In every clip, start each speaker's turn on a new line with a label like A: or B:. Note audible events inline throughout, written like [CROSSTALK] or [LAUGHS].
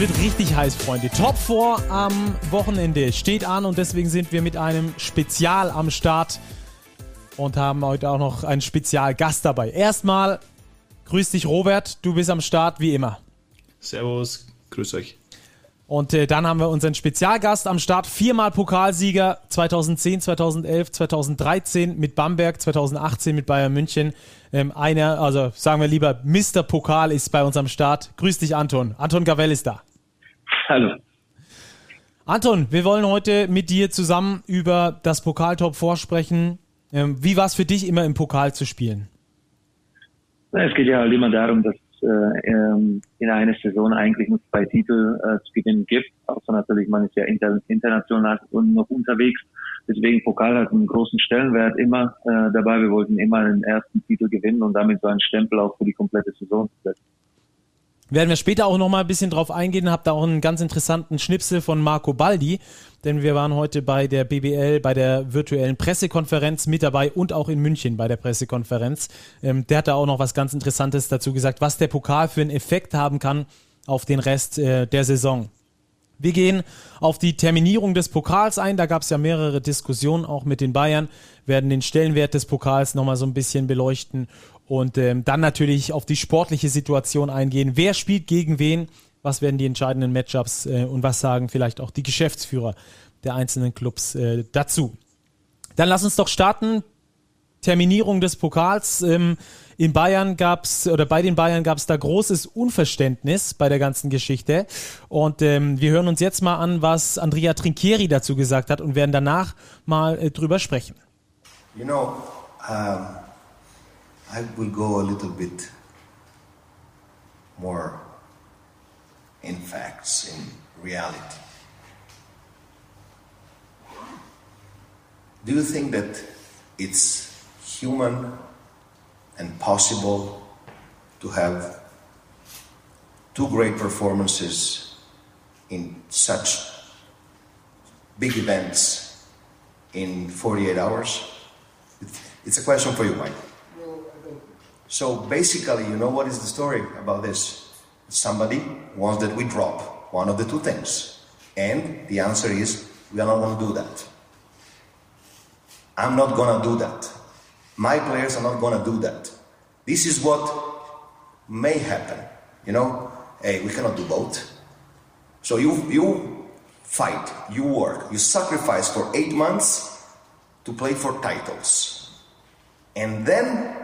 A: wird richtig heiß, Freunde. Top 4 am Wochenende steht an und deswegen sind wir mit einem Spezial am Start und haben heute auch noch einen Spezialgast dabei. Erstmal, grüß dich Robert, du bist am Start wie immer.
B: Servus, grüß euch.
A: Und äh, dann haben wir unseren Spezialgast am Start, viermal Pokalsieger 2010, 2011, 2013 mit Bamberg, 2018 mit Bayern München. Ähm, einer, also sagen wir lieber, Mr. Pokal ist bei uns am Start. Grüß dich, Anton. Anton Gavell ist da.
C: Hallo.
A: Anton, wir wollen heute mit dir zusammen über das Pokaltop vorsprechen. Ähm, wie war es für dich, immer im Pokal zu spielen?
C: Es geht ja halt immer darum, dass äh, ähm, in einer Saison eigentlich nur zwei Titel äh, zu gewinnen gibt. Außer natürlich, man ist ja inter, international und noch unterwegs. Deswegen Pokal hat einen großen Stellenwert immer äh, dabei. Wir wollten immer den ersten Titel gewinnen und damit so einen Stempel auch für die komplette Saison setzen.
A: Werden wir später auch noch mal ein bisschen drauf eingehen. Habt da auch einen ganz interessanten Schnipsel von Marco Baldi, denn wir waren heute bei der BBL, bei der virtuellen Pressekonferenz mit dabei und auch in München bei der Pressekonferenz. Ähm, der hat da auch noch was ganz Interessantes dazu gesagt, was der Pokal für einen Effekt haben kann auf den Rest äh, der Saison. Wir gehen auf die Terminierung des Pokals ein. Da gab es ja mehrere Diskussionen auch mit den Bayern, werden den Stellenwert des Pokals nochmal so ein bisschen beleuchten und ähm, dann natürlich auf die sportliche Situation eingehen. Wer spielt gegen wen? Was werden die entscheidenden Matchups äh, und was sagen vielleicht auch die Geschäftsführer der einzelnen Clubs äh, dazu? Dann lass uns doch starten. Terminierung des Pokals. Ähm, in Bayern gab's oder bei den Bayern gab es da großes Unverständnis bei der ganzen Geschichte. Und ähm, wir hören uns jetzt mal an, was Andrea Trinchieri dazu gesagt hat und werden danach mal äh, drüber sprechen.
D: You know, um I will go a little bit more in facts, in reality. Do you think that it's human and possible to have two great performances in such big events in 48 hours? It's a question for you, Mike. So basically, you know what is the story about this? Somebody wants that we drop one of the two things. And the answer is we are not going to do that. I'm not going to do that. My players are not going to do that. This is what may happen. You know, hey, we cannot do both. So you, you fight, you work, you sacrifice for eight months to play for titles. And then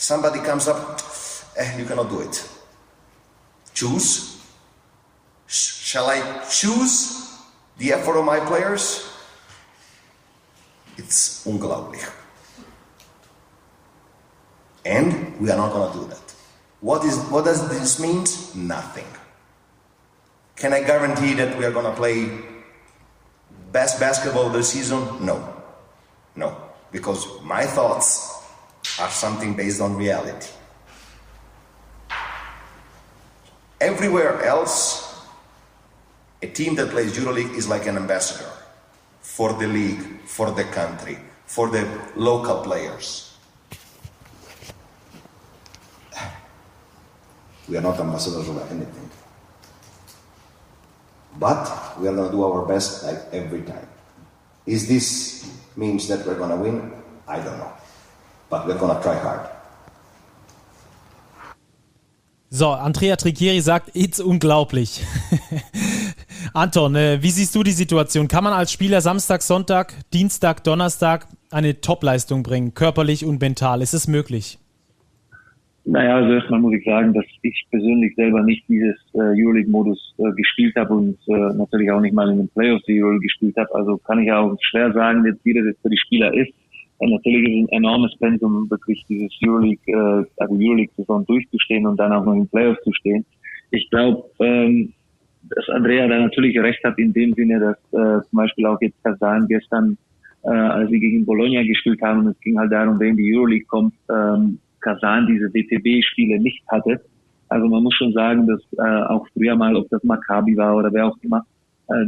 D: Somebody comes up, eh, you cannot do it. Choose. Sh- shall I choose the effort of my players? It's unglaublich. And we are not going to do that. What, is, what does this mean? Nothing. Can I guarantee that we are going to play best basketball the season? No. No. Because my thoughts are something based on reality. Everywhere else, a team that plays EuroLeague is like an ambassador for the league, for the country, for the local players. We are not ambassadors of anything. But we are going to do our best like every time. Is this means that we're going to win? I don't know. But we're gonna try hard.
A: So, Andrea Tricchieri sagt, it's unglaublich. [LAUGHS] Anton, äh, wie siehst du die Situation? Kann man als Spieler Samstag, Sonntag, Dienstag, Donnerstag eine Topleistung bringen, körperlich und mental? Ist es möglich?
C: Naja, also erstmal muss ich sagen, dass ich persönlich selber nicht dieses äh, Euroleague-Modus äh, gespielt habe und äh, natürlich auch nicht mal in den Playoffs die Euroleague gespielt habe. Also kann ich auch schwer sagen, jetzt wie das jetzt für die Spieler ist. Und natürlich ist es ein enormes Pensum, wirklich dieses Euroleague, äh, also Euroleague-Saison durchzustehen und dann auch noch in Playoffs zu stehen. Ich glaube, ähm, dass Andrea da natürlich recht hat in dem Sinne, dass äh, zum Beispiel auch jetzt Kazan gestern, äh, als sie gegen Bologna gespielt haben, und es ging halt darum, wer in die Euroleague kommt, ähm, Kazan diese DTB-Spiele nicht hatte. Also man muss schon sagen, dass äh, auch früher mal, ob das Maccabi war oder wer auch immer,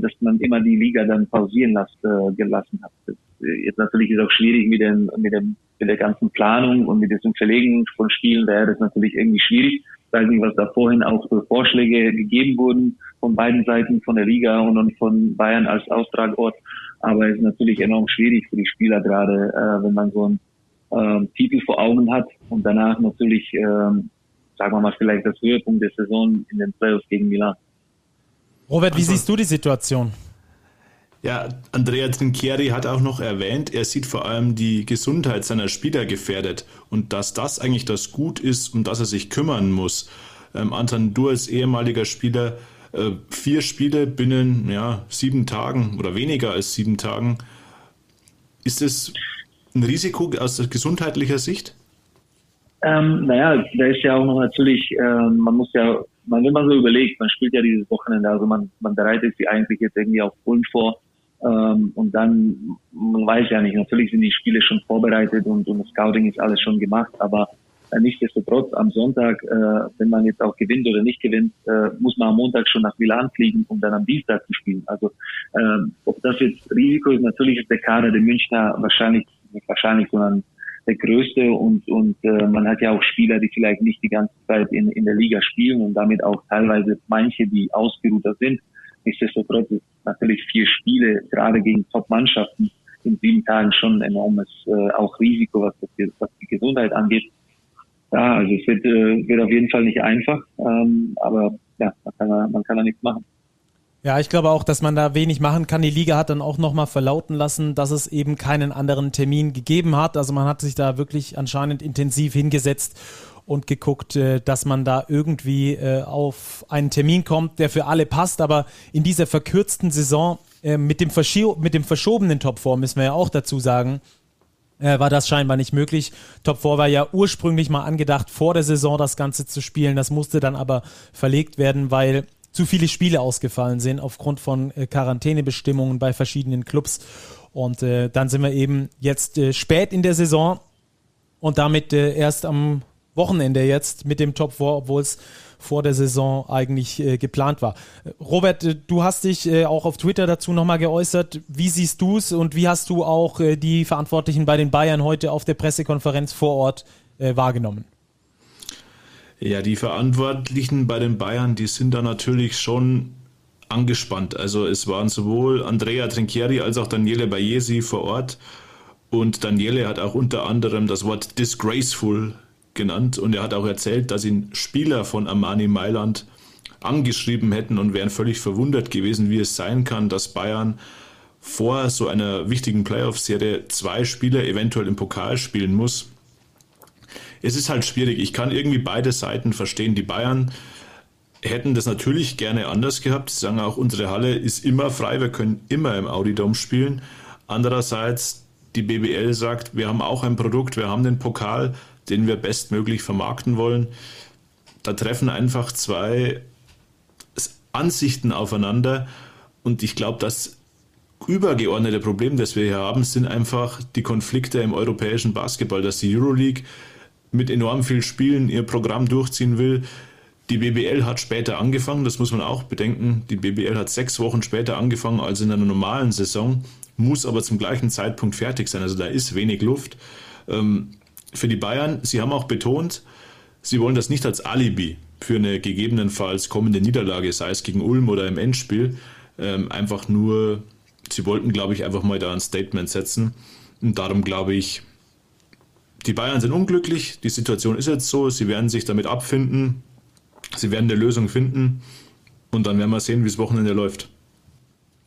C: dass man immer die Liga dann pausieren las, äh, gelassen hat. Äh, jetzt natürlich ist auch schwierig mit dem, mit dem mit der ganzen Planung und mit diesem Verlegen von Spielen wäre das natürlich irgendwie schwierig. Ich weiß nicht, was da vorhin auch für Vorschläge gegeben wurden von beiden Seiten, von der Liga und von Bayern als Austragort. Aber es ist natürlich enorm schwierig für die Spieler gerade, äh, wenn man so einen ähm, Titel vor Augen hat und danach natürlich, ähm, sagen wir mal, vielleicht das Höhepunkt der Saison in den Playoffs gegen Milan.
A: Robert, wie also, siehst du die Situation?
B: Ja, Andrea Trinchieri hat auch noch erwähnt, er sieht vor allem die Gesundheit seiner Spieler gefährdet und dass das eigentlich das Gut ist, um das er sich kümmern muss. Ähm, Anton, du als ehemaliger Spieler, äh, vier Spiele binnen ja, sieben Tagen oder weniger als sieben Tagen. Ist es ein Risiko aus gesundheitlicher Sicht?
C: Ähm, naja, da ist ja auch noch natürlich, äh, man muss ja, man, wenn man so überlegt, man spielt ja dieses Wochenende, also man, man bereitet sich eigentlich jetzt irgendwie auf Ulm vor ähm, und dann, man weiß ja nicht, natürlich sind die Spiele schon vorbereitet und, und das Scouting ist alles schon gemacht, aber äh, nichtsdestotrotz am Sonntag, äh, wenn man jetzt auch gewinnt oder nicht gewinnt, äh, muss man am Montag schon nach Milan fliegen, um dann am Dienstag zu spielen. Also äh, ob das jetzt Risiko ist, natürlich ist der Kader der Münchner wahrscheinlich nicht wahrscheinlich, sondern der größte und und äh, man hat ja auch Spieler, die vielleicht nicht die ganze Zeit in, in der Liga spielen und damit auch teilweise manche, die ausgeruhter sind. Nichtsdestotrotz ist natürlich vier Spiele gerade gegen Top-Mannschaften in sieben Tagen schon ein enormes äh, auch Risiko, was, das, was die Gesundheit angeht. Ja, also es wird, äh, wird auf jeden Fall nicht einfach, ähm, aber ja, man kann, man kann da nichts machen.
A: Ja, ich glaube auch, dass man da wenig machen kann. Die Liga hat dann auch nochmal verlauten lassen, dass es eben keinen anderen Termin gegeben hat. Also man hat sich da wirklich anscheinend intensiv hingesetzt und geguckt, äh, dass man da irgendwie äh, auf einen Termin kommt, der für alle passt. Aber in dieser verkürzten Saison äh, mit dem, mit dem verschobenen Top 4, müssen wir ja auch dazu sagen, war das scheinbar nicht möglich. Top 4 war ja ursprünglich mal angedacht, vor der Saison das Ganze zu spielen. Das musste dann aber verlegt werden, weil zu viele Spiele ausgefallen sind aufgrund von äh, Quarantänebestimmungen bei verschiedenen Clubs. Und äh, dann sind wir eben jetzt äh, spät in der Saison und damit äh, erst am Wochenende jetzt mit dem Top 4, obwohl es vor der Saison eigentlich äh, geplant war. Robert, äh, du hast dich äh, auch auf Twitter dazu nochmal geäußert. Wie siehst du es und wie hast du auch äh, die Verantwortlichen bei den Bayern heute auf der Pressekonferenz vor Ort äh, wahrgenommen?
B: Ja, die Verantwortlichen bei den Bayern, die sind da natürlich schon angespannt. Also es waren sowohl Andrea Trinchieri als auch Daniele Bayesi vor Ort. Und Daniele hat auch unter anderem das Wort disgraceful genannt und er hat auch erzählt, dass ihn Spieler von Armani Mailand angeschrieben hätten und wären völlig verwundert gewesen, wie es sein kann, dass Bayern vor so einer wichtigen Playoff-Serie zwei Spieler eventuell im Pokal spielen muss es ist halt schwierig. Ich kann irgendwie beide Seiten verstehen. Die Bayern hätten das natürlich gerne anders gehabt. Sie sagen auch, unsere Halle ist immer frei, wir können immer im Audi Dome spielen. Andererseits, die BBL sagt, wir haben auch ein Produkt, wir haben den Pokal, den wir bestmöglich vermarkten wollen. Da treffen einfach zwei Ansichten aufeinander und ich glaube, das übergeordnete Problem, das wir hier haben, sind einfach die Konflikte im europäischen Basketball, dass die Euroleague mit enorm viel Spielen ihr Programm durchziehen will. Die BBL hat später angefangen, das muss man auch bedenken. Die BBL hat sechs Wochen später angefangen als in einer normalen Saison, muss aber zum gleichen Zeitpunkt fertig sein. Also da ist wenig Luft. Ähm, für die Bayern, sie haben auch betont, sie wollen das nicht als Alibi für eine gegebenenfalls kommende Niederlage, sei es gegen Ulm oder im Endspiel. Ähm, einfach nur, sie wollten, glaube ich, einfach mal da ein Statement setzen. Und darum glaube ich, die Bayern sind unglücklich, die Situation ist jetzt so, sie werden sich damit abfinden, sie werden eine Lösung finden und dann werden wir sehen, wie das Wochenende läuft.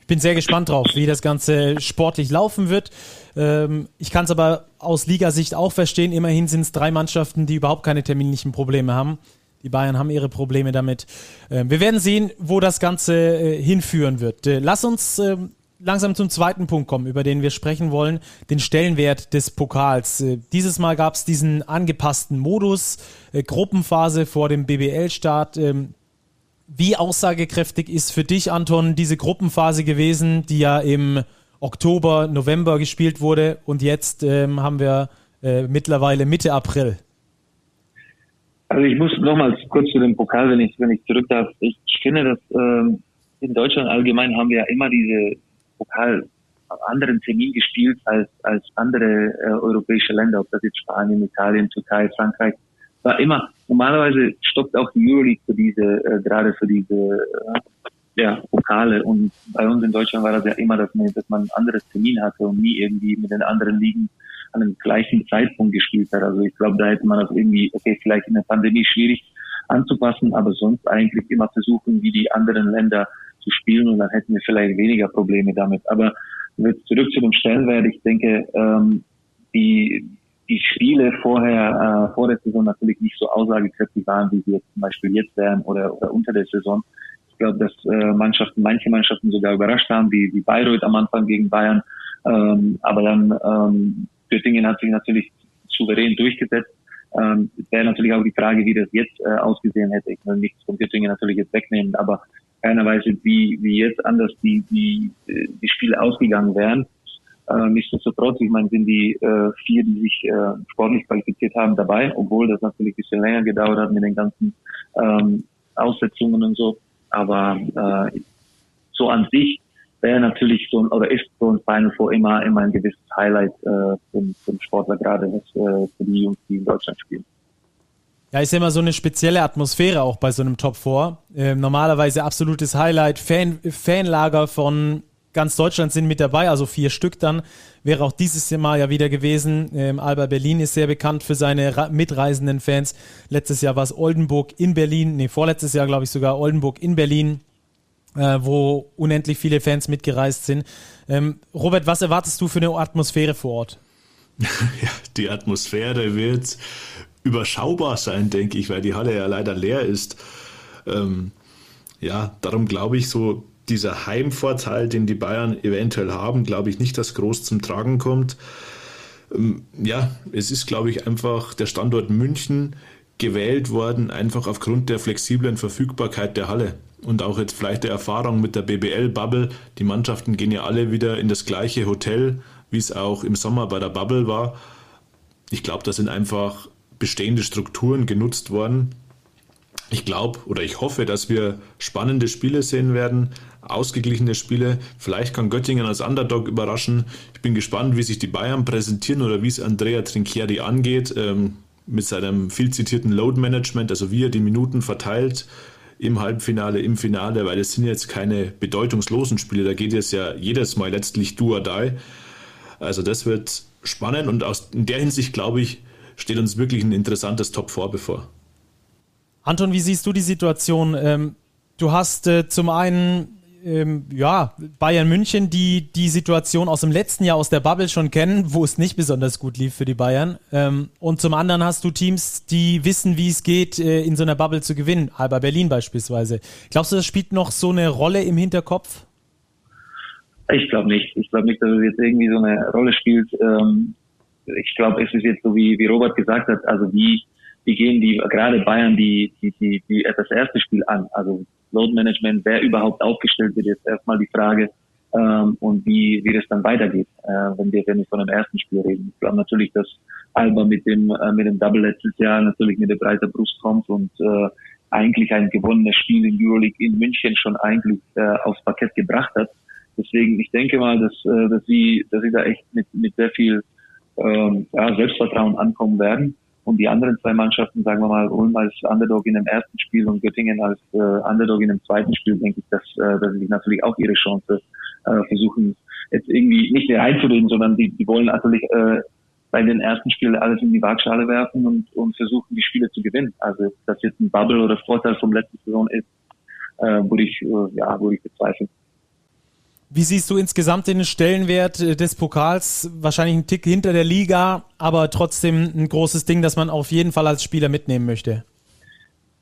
A: Ich bin sehr gespannt drauf, wie das Ganze sportlich laufen wird. Ähm, ich kann es aber aus Ligasicht auch verstehen. Immerhin sind es drei Mannschaften, die überhaupt keine terminlichen Probleme haben. Die Bayern haben ihre Probleme damit. Ähm, wir werden sehen, wo das Ganze äh, hinführen wird. Äh, lass uns ähm, langsam zum zweiten Punkt kommen, über den wir sprechen wollen, den Stellenwert des Pokals. Äh, dieses Mal gab es diesen angepassten Modus, äh, Gruppenphase vor dem BBL-Start. Ähm, wie aussagekräftig ist für dich, Anton, diese Gruppenphase gewesen, die ja im Oktober, November gespielt wurde und jetzt ähm, haben wir äh, mittlerweile Mitte April?
C: Also ich muss nochmals kurz zu dem Pokal, wenn ich, wenn ich zurück darf. Ich finde, dass ähm, in Deutschland allgemein haben wir ja immer diese Pokal anderen Termin gespielt als, als andere äh, europäische Länder, ob das jetzt Spanien, Italien, Türkei, Frankreich. War immer, normalerweise stoppt auch die Euroleague für diese, äh, gerade für diese äh, ja, Pokale. Und bei uns in Deutschland war das ja immer, dass man, dass man ein anderes Termin hatte und nie irgendwie mit den anderen Ligen an dem gleichen Zeitpunkt gespielt hat. Also ich glaube, da hätte man das irgendwie, okay, vielleicht in der Pandemie schwierig anzupassen, aber sonst eigentlich immer versuchen, wie die anderen Länder zu spielen und dann hätten wir vielleicht weniger Probleme damit. Aber zurück zu dem Stellenwert, ich denke, ähm, die, die Spiele vorher, äh, vor der Saison natürlich nicht so aussagekräftig waren, wie sie jetzt zum Beispiel jetzt wären oder, oder unter der Saison. Ich glaube, dass äh, Mannschaften, manche Mannschaften sogar überrascht haben, wie, wie Bayreuth am Anfang gegen Bayern. Ähm, aber dann ähm, Göttingen hat sich natürlich souverän durchgesetzt. Ähm, wäre natürlich auch die Frage, wie das jetzt äh, ausgesehen hätte. Ich will nichts von Göttingen natürlich jetzt wegnehmen, aber keiner weiß, wie, wie jetzt anders die, die, die Spiele ausgegangen wären. Äh, nichtsdestotrotz, ich meine, sind die äh, vier, die sich äh, sportlich qualifiziert haben, dabei, obwohl das natürlich ein bisschen länger gedauert hat mit den ganzen ähm, Aussetzungen und so. Aber äh, so an sich wäre natürlich so ein, oder ist so ein Final Four immer, immer ein gewisses Highlight äh, für, für den Sportler, gerade was, äh, für die Jungs, die in Deutschland spielen.
A: Ja, ist ja immer so eine spezielle Atmosphäre auch bei so einem Top 4. Ähm, normalerweise absolutes Highlight. Fan, Fanlager von ganz Deutschland sind mit dabei, also vier Stück dann. Wäre auch dieses Mal ja wieder gewesen. Ähm, Alba Berlin ist sehr bekannt für seine mitreisenden Fans. Letztes Jahr war es Oldenburg in Berlin, nee, vorletztes Jahr glaube ich sogar Oldenburg in Berlin, äh, wo unendlich viele Fans mitgereist sind. Ähm, Robert, was erwartest du für eine Atmosphäre vor Ort? [LAUGHS]
B: ja, die Atmosphäre wird überschaubar sein, denke ich, weil die Halle ja leider leer ist. Ähm, ja, darum glaube ich, so dieser Heimvorteil, den die Bayern eventuell haben, glaube ich nicht, dass groß zum Tragen kommt. Ähm, ja, es ist, glaube ich, einfach der Standort München gewählt worden, einfach aufgrund der flexiblen Verfügbarkeit der Halle und auch jetzt vielleicht der Erfahrung mit der BBL-Bubble. Die Mannschaften gehen ja alle wieder in das gleiche Hotel, wie es auch im Sommer bei der Bubble war. Ich glaube, da sind einfach bestehende Strukturen genutzt worden. Ich glaube oder ich hoffe, dass wir spannende Spiele sehen werden, ausgeglichene Spiele. Vielleicht kann Göttingen als Underdog überraschen. Ich bin gespannt, wie sich die Bayern präsentieren oder wie es Andrea Trinchieri angeht ähm, mit seinem viel zitierten Load Management, also wie er die Minuten verteilt im Halbfinale, im Finale, weil es sind jetzt keine bedeutungslosen Spiele, da geht es ja jedes Mal letztlich do or die. Also das wird spannend und aus, in der Hinsicht glaube ich, steht uns wirklich ein interessantes Top 4 bevor.
A: Anton, wie siehst du die Situation? Ähm, du hast äh, zum einen ähm, ja, Bayern München, die die Situation aus dem letzten Jahr aus der Bubble schon kennen, wo es nicht besonders gut lief für die Bayern. Ähm, und zum anderen hast du Teams, die wissen, wie es geht, äh, in so einer Bubble zu gewinnen. Alba Berlin beispielsweise. Glaubst du, das spielt noch so eine Rolle im Hinterkopf?
C: Ich glaube nicht. Ich glaube nicht, dass es jetzt irgendwie so eine Rolle spielt. Ähm, ich glaube, es ist jetzt so, wie, wie Robert gesagt hat, also wie, wie gehen die, gerade Bayern, die, die, die, die das erste Spiel an? Also Load Management, wer überhaupt aufgestellt wird, jetzt erstmal die Frage, ähm, und wie, wie das dann weitergeht, äh, wenn wir, wenn wir von dem ersten Spiel reden. Ich glaube natürlich, dass Alba mit dem, äh, mit dem Double letztes Jahr natürlich mit der breiter Brust kommt und, äh, eigentlich ein gewonnenes Spiel in Euroleague in München schon eigentlich äh, aufs Parkett gebracht hat. Deswegen, ich denke mal, dass, äh, dass sie, dass sie da echt mit, mit sehr viel ähm, ja, Selbstvertrauen ankommen werden. Und die anderen zwei Mannschaften, sagen wir mal, Ulm als Underdog in dem ersten Spiel und Göttingen als äh, Underdog in dem zweiten Spiel, denke ich, dass, äh, dass sie natürlich auch ihre Chance äh, versuchen, jetzt irgendwie nicht reinzureden, sondern die, die wollen natürlich äh, bei den ersten Spielen alles in die Waagschale werfen und, und versuchen, die Spiele zu gewinnen. Also, dass jetzt ein Bubble oder Vorteil vom letzten Saison ist, äh, würde ich, äh, ja, würde ich bezweifeln.
A: Wie siehst du insgesamt den Stellenwert äh, des Pokals? Wahrscheinlich ein Tick hinter der Liga, aber trotzdem ein großes Ding, das man auf jeden Fall als Spieler mitnehmen möchte.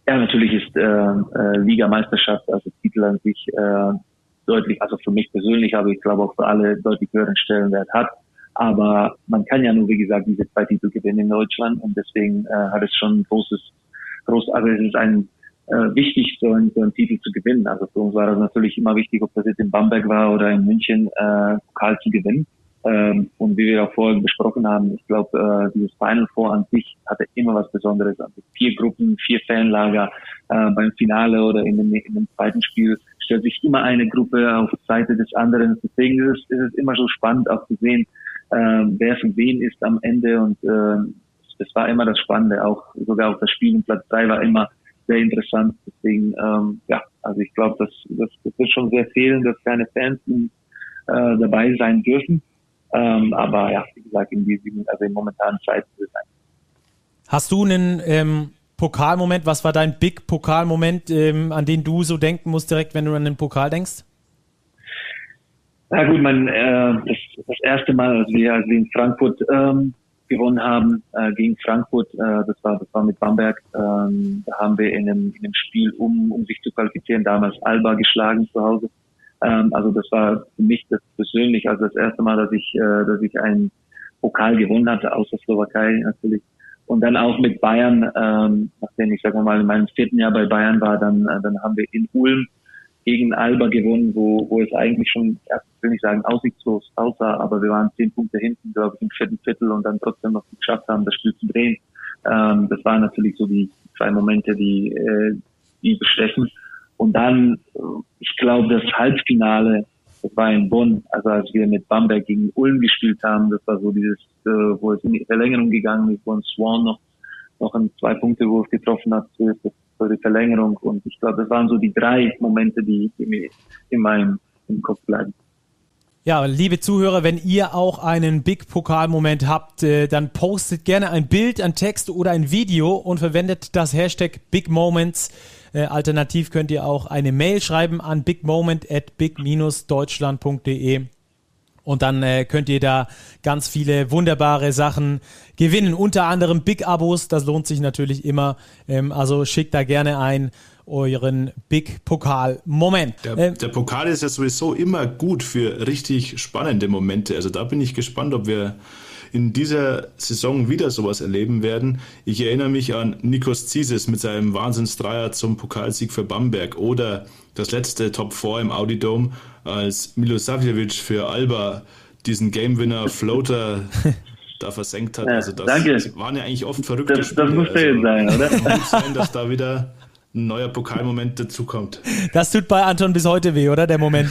C: Ja, natürlich ist äh, äh, Ligameisterschaft, also Titel an sich, äh, deutlich, also für mich persönlich, aber ich glaube auch für alle deutlich höheren Stellenwert hat. Aber man kann ja nur, wie gesagt, diese zwei Titel gewinnen in Deutschland und deswegen äh, hat es schon ein großes, groß, also es ist ein äh, wichtig, so einen, so einen Titel zu gewinnen. Also für uns war das natürlich immer wichtig, ob das jetzt in Bamberg war oder in München, äh, Pokal zu gewinnen. Ähm, und wie wir auch vorhin besprochen haben, ich glaube, äh, dieses Final Four an sich hatte immer was Besonderes. Also vier Gruppen, vier Fanlager, äh, beim Finale oder in dem, in dem zweiten Spiel stellt sich immer eine Gruppe auf Seite des anderen. Deswegen ist es, ist es immer so spannend auch zu sehen, äh, wer für wen ist am Ende und äh, das war immer das Spannende. Auch sogar auch das Spiel in Platz drei war immer sehr interessant. Deswegen, ähm, ja, also ich glaube, das, das, das wird schon sehr fehlen, dass keine Fans äh, dabei sein dürfen. Ähm, aber ja, wie gesagt, in diesem, also in momentanen Zeit wird es sein.
A: Hast du einen ähm, Pokalmoment? Was war dein Big Pokalmoment, ähm, an den du so denken musst, direkt, wenn du an den Pokal denkst?
C: Na gut, mein, äh, das, das erste Mal, als wir, als wir in Frankfurt ähm, gewonnen haben äh, gegen Frankfurt, äh, das war das war mit Bamberg, ähm, da haben wir in einem, in einem Spiel, um, um sich zu qualifizieren, damals Alba geschlagen zu Hause. Ähm, also das war für mich das persönlich, also das erste Mal, dass ich, äh, dass ich einen Pokal gewonnen hatte, außer Slowakei natürlich. Und dann auch mit Bayern, ähm, nachdem ich sage mal in meinem vierten Jahr bei Bayern war, dann, äh, dann haben wir in Ulm gegen Alba gewonnen, wo, wo es eigentlich schon, ja, will nicht sagen, aussichtslos aussah, aber wir waren zehn Punkte hinten, glaube ich, im vierten Viertel und dann trotzdem noch geschafft haben, das Spiel zu drehen. Ähm, das waren natürlich so die zwei Momente, die, äh, die bestechen. Und dann, äh, ich glaube, das Halbfinale, das war in Bonn, also als wir mit Bamberg gegen Ulm gespielt haben, das war so dieses, äh, wo es in die Verlängerung gegangen ist, wo ein Swan noch, noch einen Zwei-Punkte-Wurf getroffen hat, so ist das für die Verlängerung. Und ich glaube, das waren so die drei Momente, die, mir in meinem im Kopf bleiben.
A: Ja, liebe Zuhörer, wenn ihr auch einen Big Pokal-Moment habt, äh, dann postet gerne ein Bild, ein Text oder ein Video und verwendet das Hashtag Big Moments. Äh, alternativ könnt ihr auch eine Mail schreiben an bigmoment at big-deutschland.de und dann äh, könnt ihr da ganz viele wunderbare Sachen gewinnen. Unter anderem Big-Abos, das lohnt sich natürlich immer. Ähm, also schickt da gerne ein euren Big Pokal Moment.
B: Der, äh, der, Pokal ist ja sowieso immer gut für richtig spannende Momente. Also da bin ich gespannt, ob wir in dieser Saison wieder sowas erleben werden. Ich erinnere mich an Nikos Zises mit seinem Wahnsinnsdreier zum Pokalsieg für Bamberg oder das letzte Top 4 im Audi Dome, als Milosavljevic für Alba diesen Game Winner Floater [LAUGHS] da versenkt hat.
C: Ja, also das danke.
B: waren ja eigentlich oft verrückte
C: das, Spiele. Das muss also, sein, oder? [LAUGHS]
B: Kann sein, dass da wieder ein neuer Pokalmoment dazukommt.
A: Das tut bei Anton bis heute weh, oder der Moment?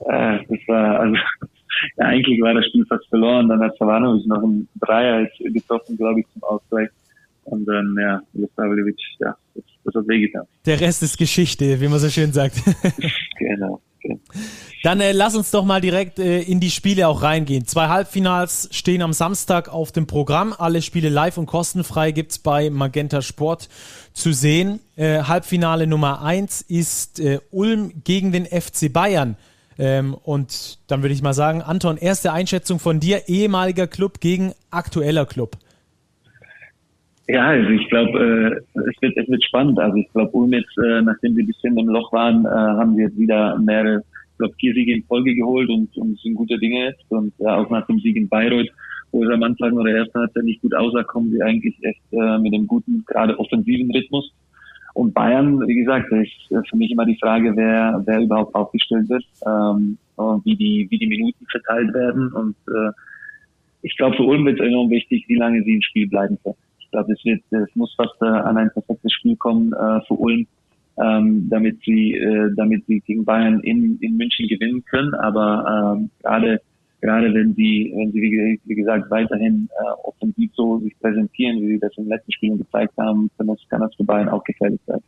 C: Äh, das war also ja, eigentlich war das Spiel fast verloren. Dann hat Savanovic noch einen Dreier getroffen, glaube ich, zum Ausgleich. Und dann, ja, Milosavljevic, ja, das, das hat wehgetan.
A: Der Rest ist Geschichte, wie man so schön sagt. [LAUGHS]
C: genau. Okay.
A: Dann äh, lass uns doch mal direkt äh, in die Spiele auch reingehen. Zwei Halbfinals stehen am Samstag auf dem Programm. Alle Spiele live und kostenfrei gibt's bei Magenta Sport zu sehen. Äh, Halbfinale Nummer eins ist äh, Ulm gegen den FC Bayern. Ähm, und dann würde ich mal sagen, Anton, erste Einschätzung von dir, ehemaliger Club gegen aktueller Club.
C: Ja, also ich glaube, äh, es, wird, es wird spannend. Also ich glaube, Ulm jetzt, äh, nachdem sie ein bisschen im Loch waren, äh, haben sie jetzt wieder mehrere, glaube, vier Siege in Folge geholt und, und sind gute Dinge jetzt. Und ja, auch nach dem Sieg in Bayreuth, wo es am Anfang oder ersten er nicht gut aussah, kommen sie eigentlich echt äh, mit einem guten, gerade offensiven Rhythmus. Und Bayern, wie gesagt, ist für mich immer die Frage, wer, wer überhaupt aufgestellt wird, ähm, wie die, wie die Minuten verteilt werden. Und äh, ich glaube, für Ulm wird es enorm wichtig, wie lange sie im Spiel bleiben können. Ich glaube, es wird, es muss fast äh, an ein perfektes Spiel kommen äh, für Ulm, ähm, damit sie, äh, damit sie gegen Bayern in, in München gewinnen können. Aber ähm, gerade gerade wenn sie, wenn sie wie, gesagt weiterhin äh, offensiv so sich präsentieren, wie sie das in den letzten Spielen gezeigt haben, kann das, kann das für Bayern auch gefährlich sein.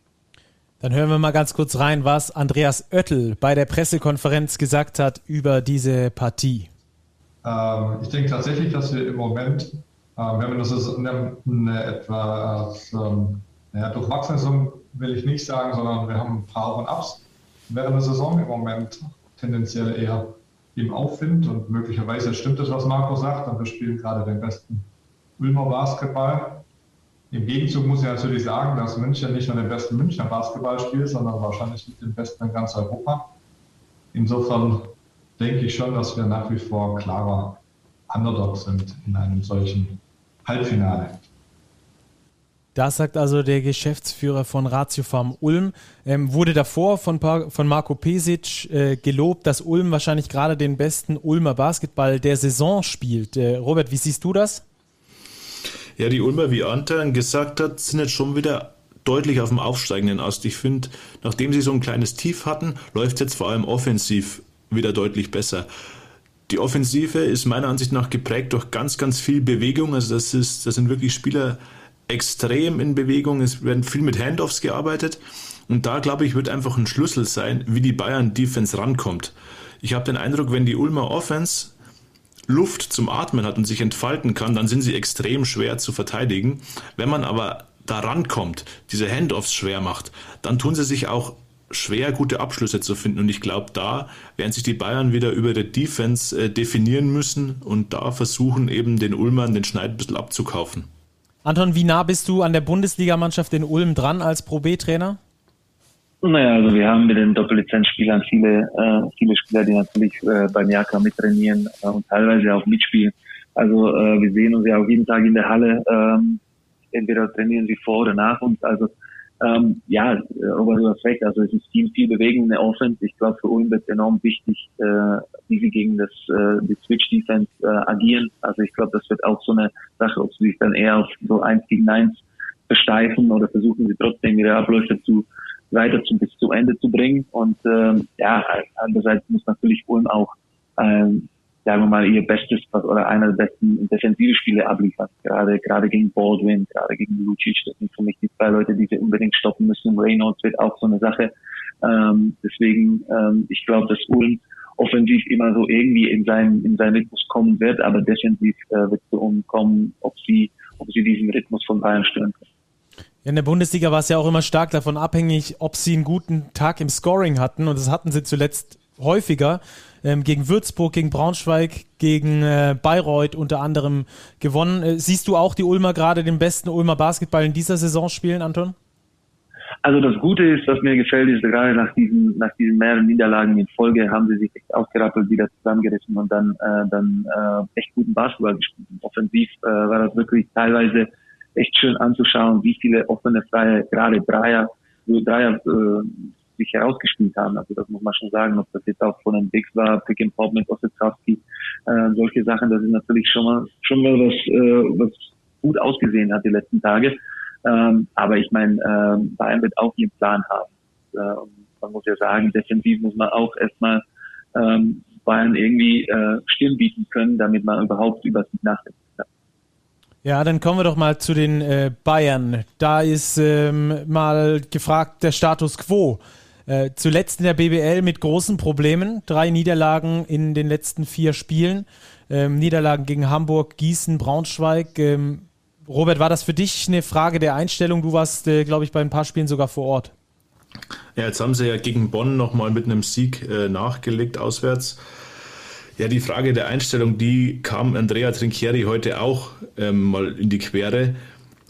A: Dann hören wir mal ganz kurz rein, was Andreas Oettel bei der Pressekonferenz gesagt hat über diese Partie.
E: Ähm, ich denke tatsächlich, dass wir im Moment, äh, wenn wir das eine, eine etwas ähm, naja, durchwachsene Saison, will ich nicht sagen, sondern wir haben ein paar Auf und Abs während der Saison im Moment tendenziell eher im Aufwind und möglicherweise stimmt es, was Marco sagt, und wir spielen gerade den besten Ulmer Basketball. Im Gegenzug muss ich natürlich sagen, dass München nicht nur den besten Münchner Basketball spielt, sondern wahrscheinlich mit dem besten in ganz Europa. Insofern denke ich schon, dass wir nach wie vor klarer Underdog sind in einem solchen Halbfinale.
A: Das sagt also der Geschäftsführer von Ratiofarm Ulm. Ähm, wurde davor von, von Marco Pesic äh, gelobt, dass Ulm wahrscheinlich gerade den besten Ulmer Basketball der Saison spielt. Äh, Robert, wie siehst du das?
B: Ja, die Ulmer, wie Anton gesagt hat, sind jetzt schon wieder deutlich auf dem Aufsteigenden aus. Ich finde, nachdem sie so ein kleines Tief hatten, läuft jetzt vor allem offensiv wieder deutlich besser. Die Offensive ist meiner Ansicht nach geprägt durch ganz, ganz viel Bewegung. Also das ist, das sind wirklich Spieler extrem in Bewegung. Es werden viel mit Handoffs gearbeitet. Und da, glaube ich, wird einfach ein Schlüssel sein, wie die Bayern Defense rankommt. Ich habe den Eindruck, wenn die Ulmer Offense Luft zum Atmen hat und sich entfalten kann, dann sind sie extrem schwer zu verteidigen. Wenn man aber da rankommt, diese Handoffs schwer macht, dann tun sie sich auch schwer, gute Abschlüsse zu finden. Und ich glaube, da werden sich die Bayern wieder über die Defense äh, definieren müssen und da versuchen, eben den Ulmern den Schneid ein bisschen abzukaufen.
A: Anton, wie nah bist du an der Bundesligamannschaft in Ulm dran als Pro B-Trainer?
C: Naja, also wir haben mit den Doppellizenzspielern viele, äh, viele Spieler, die natürlich äh, beim Jaka mittrainieren äh, und teilweise auch mitspielen. Also äh, wir sehen uns ja auch jeden Tag in der Halle. Ähm, entweder trainieren sie vor oder nach uns. Also ähm, ja, Robert, du hast recht. Also es ist viel, viel Bewegung in der Offense. Ich glaube, für Ulm wird enorm wichtig, äh, wie sie gegen das äh, die Switch-Defense äh, agieren. Also ich glaube, das wird auch so eine Sache, ob sie sich dann eher auf so eins gegen eins versteifen oder versuchen sie trotzdem ihre Abläufe zu weiter zu, bis zu Ende zu bringen. Und ähm, ja, andererseits muss natürlich Ulm auch ähm, sagen wir mal, ihr Bestes oder einer der besten defensive Spiele abliefern. Gerade, gerade gegen Baldwin, gerade gegen Lucic. Das sind für mich die zwei Leute, die wir unbedingt stoppen müssen. Reynolds wird auch so eine Sache. Ähm, deswegen, ähm, ich glaube, dass Ulm offensiv immer so irgendwie in seinen, in seinen Rhythmus kommen wird, aber defensiv äh, wird es so umkommen, ob sie, ob sie diesen Rhythmus von Bayern stören können.
A: In der Bundesliga war es ja auch immer stark davon abhängig, ob sie einen guten Tag im Scoring hatten und das hatten sie zuletzt häufiger ähm, gegen Würzburg, gegen Braunschweig, gegen äh, Bayreuth unter anderem gewonnen. Äh, siehst du auch die Ulmer gerade den besten Ulmer Basketball in dieser Saison spielen, Anton?
C: Also das Gute ist, was mir gefällt, ist gerade nach diesen nach diesen mehreren Niederlagen in Folge haben sie sich echt aufgerappelt, wieder zusammengerissen und dann äh, dann äh, echt guten Basketball gespielt. Offensiv äh, war das wirklich teilweise echt schön anzuschauen, wie viele offene freie gerade Dreier Dreier äh, sich herausgespielt haben. Also das muss man schon sagen, ob das jetzt auch von den Bigs war, Pick and Pop mit Ossetsowski, äh, solche Sachen, das ist natürlich schon mal schon mal was, äh, was gut ausgesehen hat die letzten Tage. Ähm, aber ich meine, äh, Bayern wird auch ihren Plan haben. Äh, man muss ja sagen, defensiv muss man auch erstmal ähm, Bayern irgendwie äh, Stirn bieten können, damit man überhaupt über sie nachdenkt.
A: Ja, dann kommen wir doch mal zu den äh, Bayern. Da ist ähm, mal gefragt der Status quo. Äh, zuletzt in der BBL mit großen Problemen. Drei Niederlagen in den letzten vier Spielen. Ähm, Niederlagen gegen Hamburg, Gießen, Braunschweig. Ähm, Robert, war das für dich eine Frage der Einstellung? Du warst, äh, glaube ich, bei ein paar Spielen sogar vor Ort.
B: Ja, jetzt haben sie ja gegen Bonn nochmal mit einem Sieg äh, nachgelegt auswärts. Ja, die Frage der Einstellung, die kam Andrea Trinchieri heute auch ähm, mal in die Quere.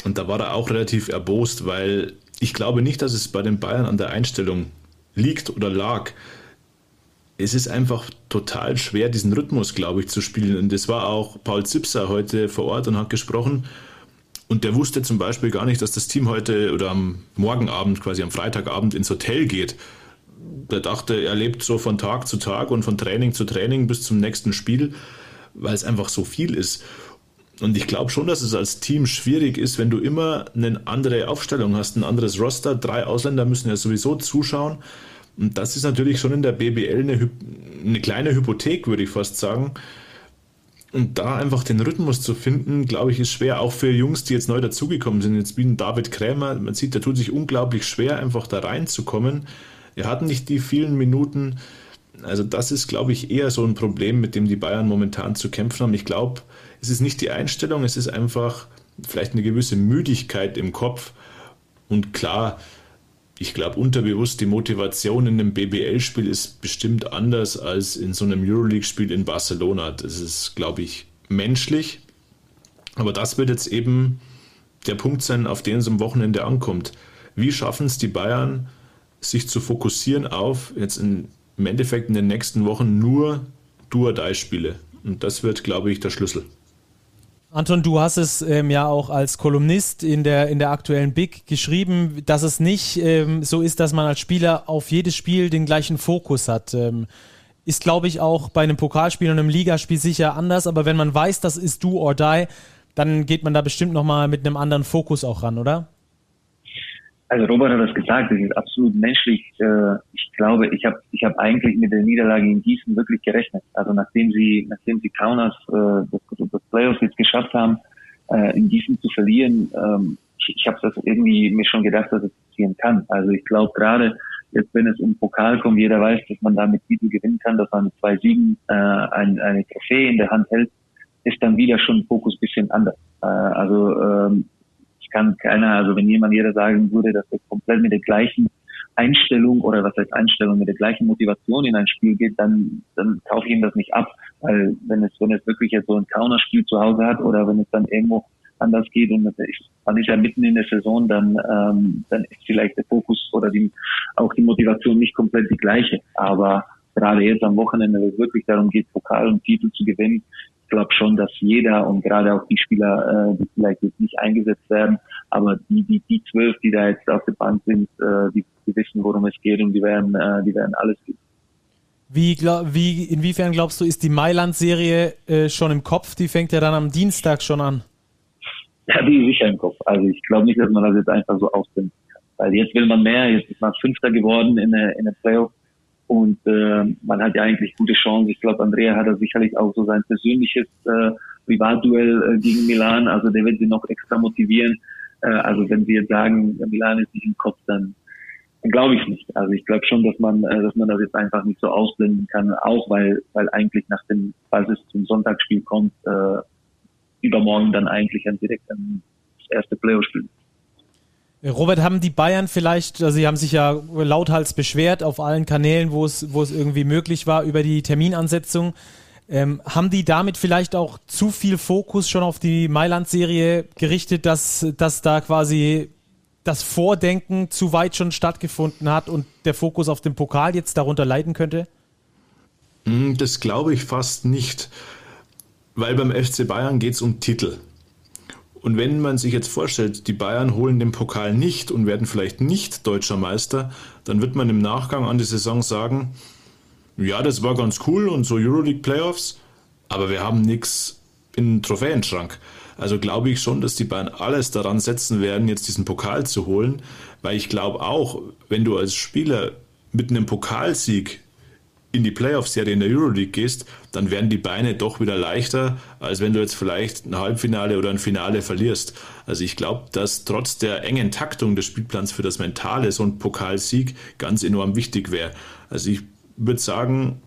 B: Und da war er auch relativ erbost, weil ich glaube nicht, dass es bei den Bayern an der Einstellung liegt oder lag. Es ist einfach total schwer, diesen Rhythmus, glaube ich, zu spielen. Und das war auch Paul Zipser heute vor Ort und hat gesprochen. Und der wusste zum Beispiel gar nicht, dass das Team heute oder am Morgenabend, quasi am Freitagabend ins Hotel geht. Der dachte, er lebt so von Tag zu Tag und von Training zu Training bis zum nächsten Spiel, weil es einfach so viel ist. Und ich glaube schon, dass es als Team schwierig ist, wenn du immer eine andere Aufstellung hast, ein anderes Roster. Drei Ausländer müssen ja sowieso zuschauen. Und das ist natürlich schon in der BBL eine, eine kleine Hypothek, würde ich fast sagen. Und da einfach den Rhythmus zu finden, glaube ich, ist schwer, auch für Jungs, die jetzt neu dazugekommen sind. Jetzt wie ein David Krämer, man sieht, der tut sich unglaublich schwer, einfach da reinzukommen. Er hat nicht die vielen Minuten. Also das ist, glaube ich, eher so ein Problem, mit dem die Bayern momentan zu kämpfen haben. Ich glaube, es ist nicht die Einstellung, es ist einfach vielleicht eine gewisse Müdigkeit im Kopf. Und klar, ich glaube, unterbewusst die Motivation in einem BBL-Spiel ist bestimmt anders als in so einem Euroleague-Spiel in Barcelona. Das ist, glaube ich, menschlich. Aber das wird jetzt eben der Punkt sein, auf den es am Wochenende ankommt. Wie schaffen es die Bayern, sich zu fokussieren auf jetzt in, im Endeffekt in den nächsten Wochen nur Duodai-Spiele? Und das wird, glaube ich, der Schlüssel.
A: Anton, du hast es ähm, ja auch als Kolumnist in der, in der aktuellen Big geschrieben, dass es nicht ähm, so ist, dass man als Spieler auf jedes Spiel den gleichen Fokus hat. Ähm, ist, glaube ich, auch bei einem Pokalspiel und einem Ligaspiel sicher anders, aber wenn man weiß, das ist do or die, dann geht man da bestimmt nochmal mit einem anderen Fokus auch ran, oder?
C: Also Robert hat das gesagt, das ist absolut menschlich. Äh, ich glaube, ich habe ich hab eigentlich mit der Niederlage in Gießen wirklich gerechnet. Also nachdem sie nachdem sie Kaunas äh, das, das Playoffs jetzt geschafft haben, äh, in Gießen zu verlieren, ähm, ich, ich habe das irgendwie mir schon gedacht, dass es passieren kann. Also ich glaube gerade jetzt, wenn es um Pokal kommt, jeder weiß, dass man da mit Titel gewinnen kann, dass man mit zwei Siegen äh, ein, eine Trophäe in der Hand hält, ist dann wieder schon Fokus bisschen anders. Also ähm, kann keiner, also wenn jemand jeder sagen würde, dass er komplett mit der gleichen Einstellung oder was heißt Einstellung mit der gleichen Motivation in ein Spiel geht, dann, dann kaufe ich ihm das nicht ab. Weil wenn es, wenn es wirklich jetzt so ein Counterspiel zu Hause hat oder wenn es dann irgendwo anders geht und man ist ja mitten in der Saison, dann, ähm, dann ist vielleicht der Fokus oder die, auch die Motivation nicht komplett die gleiche. Aber gerade jetzt am Wochenende, wenn es wirklich darum geht, Pokal und Titel zu gewinnen, glaube schon, dass jeder und gerade auch die Spieler, äh, die vielleicht jetzt nicht eingesetzt werden, aber die, die, die zwölf, die da jetzt auf der Bank sind, äh, die, die wissen, worum es geht und die werden, äh, die werden alles geben.
A: Wie, wie, inwiefern glaubst du, ist die Mailand-Serie äh, schon im Kopf? Die fängt ja dann am Dienstag schon an.
C: Ja, die ist sicher im Kopf. Also ich glaube nicht, dass man das jetzt einfach so ausblenden kann. Weil jetzt will man mehr, jetzt ist man Fünfter geworden in der, in der Playoff und äh, man hat ja eigentlich gute Chancen. Ich glaube, Andrea hat da sicherlich auch so sein persönliches äh, Privatduell äh, gegen Milan. Also der wird sie noch extra motivieren. Äh, also wenn sie jetzt sagen, Milan ist nicht im Kopf, dann, dann glaube ich nicht. Also ich glaube schon, dass man, äh, dass man das jetzt einfach nicht so ausblenden kann, auch weil, weil eigentlich nach dem, falls es zum Sonntagsspiel kommt, äh, übermorgen dann eigentlich ein direkt ein, erste Playoff-Spiel.
A: Robert, haben die Bayern vielleicht, also sie haben sich ja lauthals beschwert auf allen Kanälen, wo es, wo es irgendwie möglich war, über die Terminansetzung. Ähm, haben die damit vielleicht auch zu viel Fokus schon auf die Mailand-Serie gerichtet, dass, dass da quasi das Vordenken zu weit schon stattgefunden hat und der Fokus auf den Pokal jetzt darunter leiden könnte?
B: Hm, das glaube ich fast nicht, weil beim FC Bayern geht es um Titel. Und wenn man sich jetzt vorstellt, die Bayern holen den Pokal nicht und werden vielleicht nicht deutscher Meister, dann wird man im Nachgang an die Saison sagen, ja, das war ganz cool und so Euroleague Playoffs, aber wir haben nichts den Trophäenschrank. Also glaube ich schon, dass die Bayern alles daran setzen werden, jetzt diesen Pokal zu holen, weil ich glaube auch, wenn du als Spieler mit einem Pokalsieg in die Playoff-Serie in der Euroleague gehst, dann werden die Beine doch wieder leichter, als wenn du jetzt vielleicht ein Halbfinale oder ein Finale verlierst. Also ich glaube, dass trotz der engen Taktung des Spielplans für das Mentale so ein Pokalsieg ganz enorm wichtig wäre. Also ich würde sagen,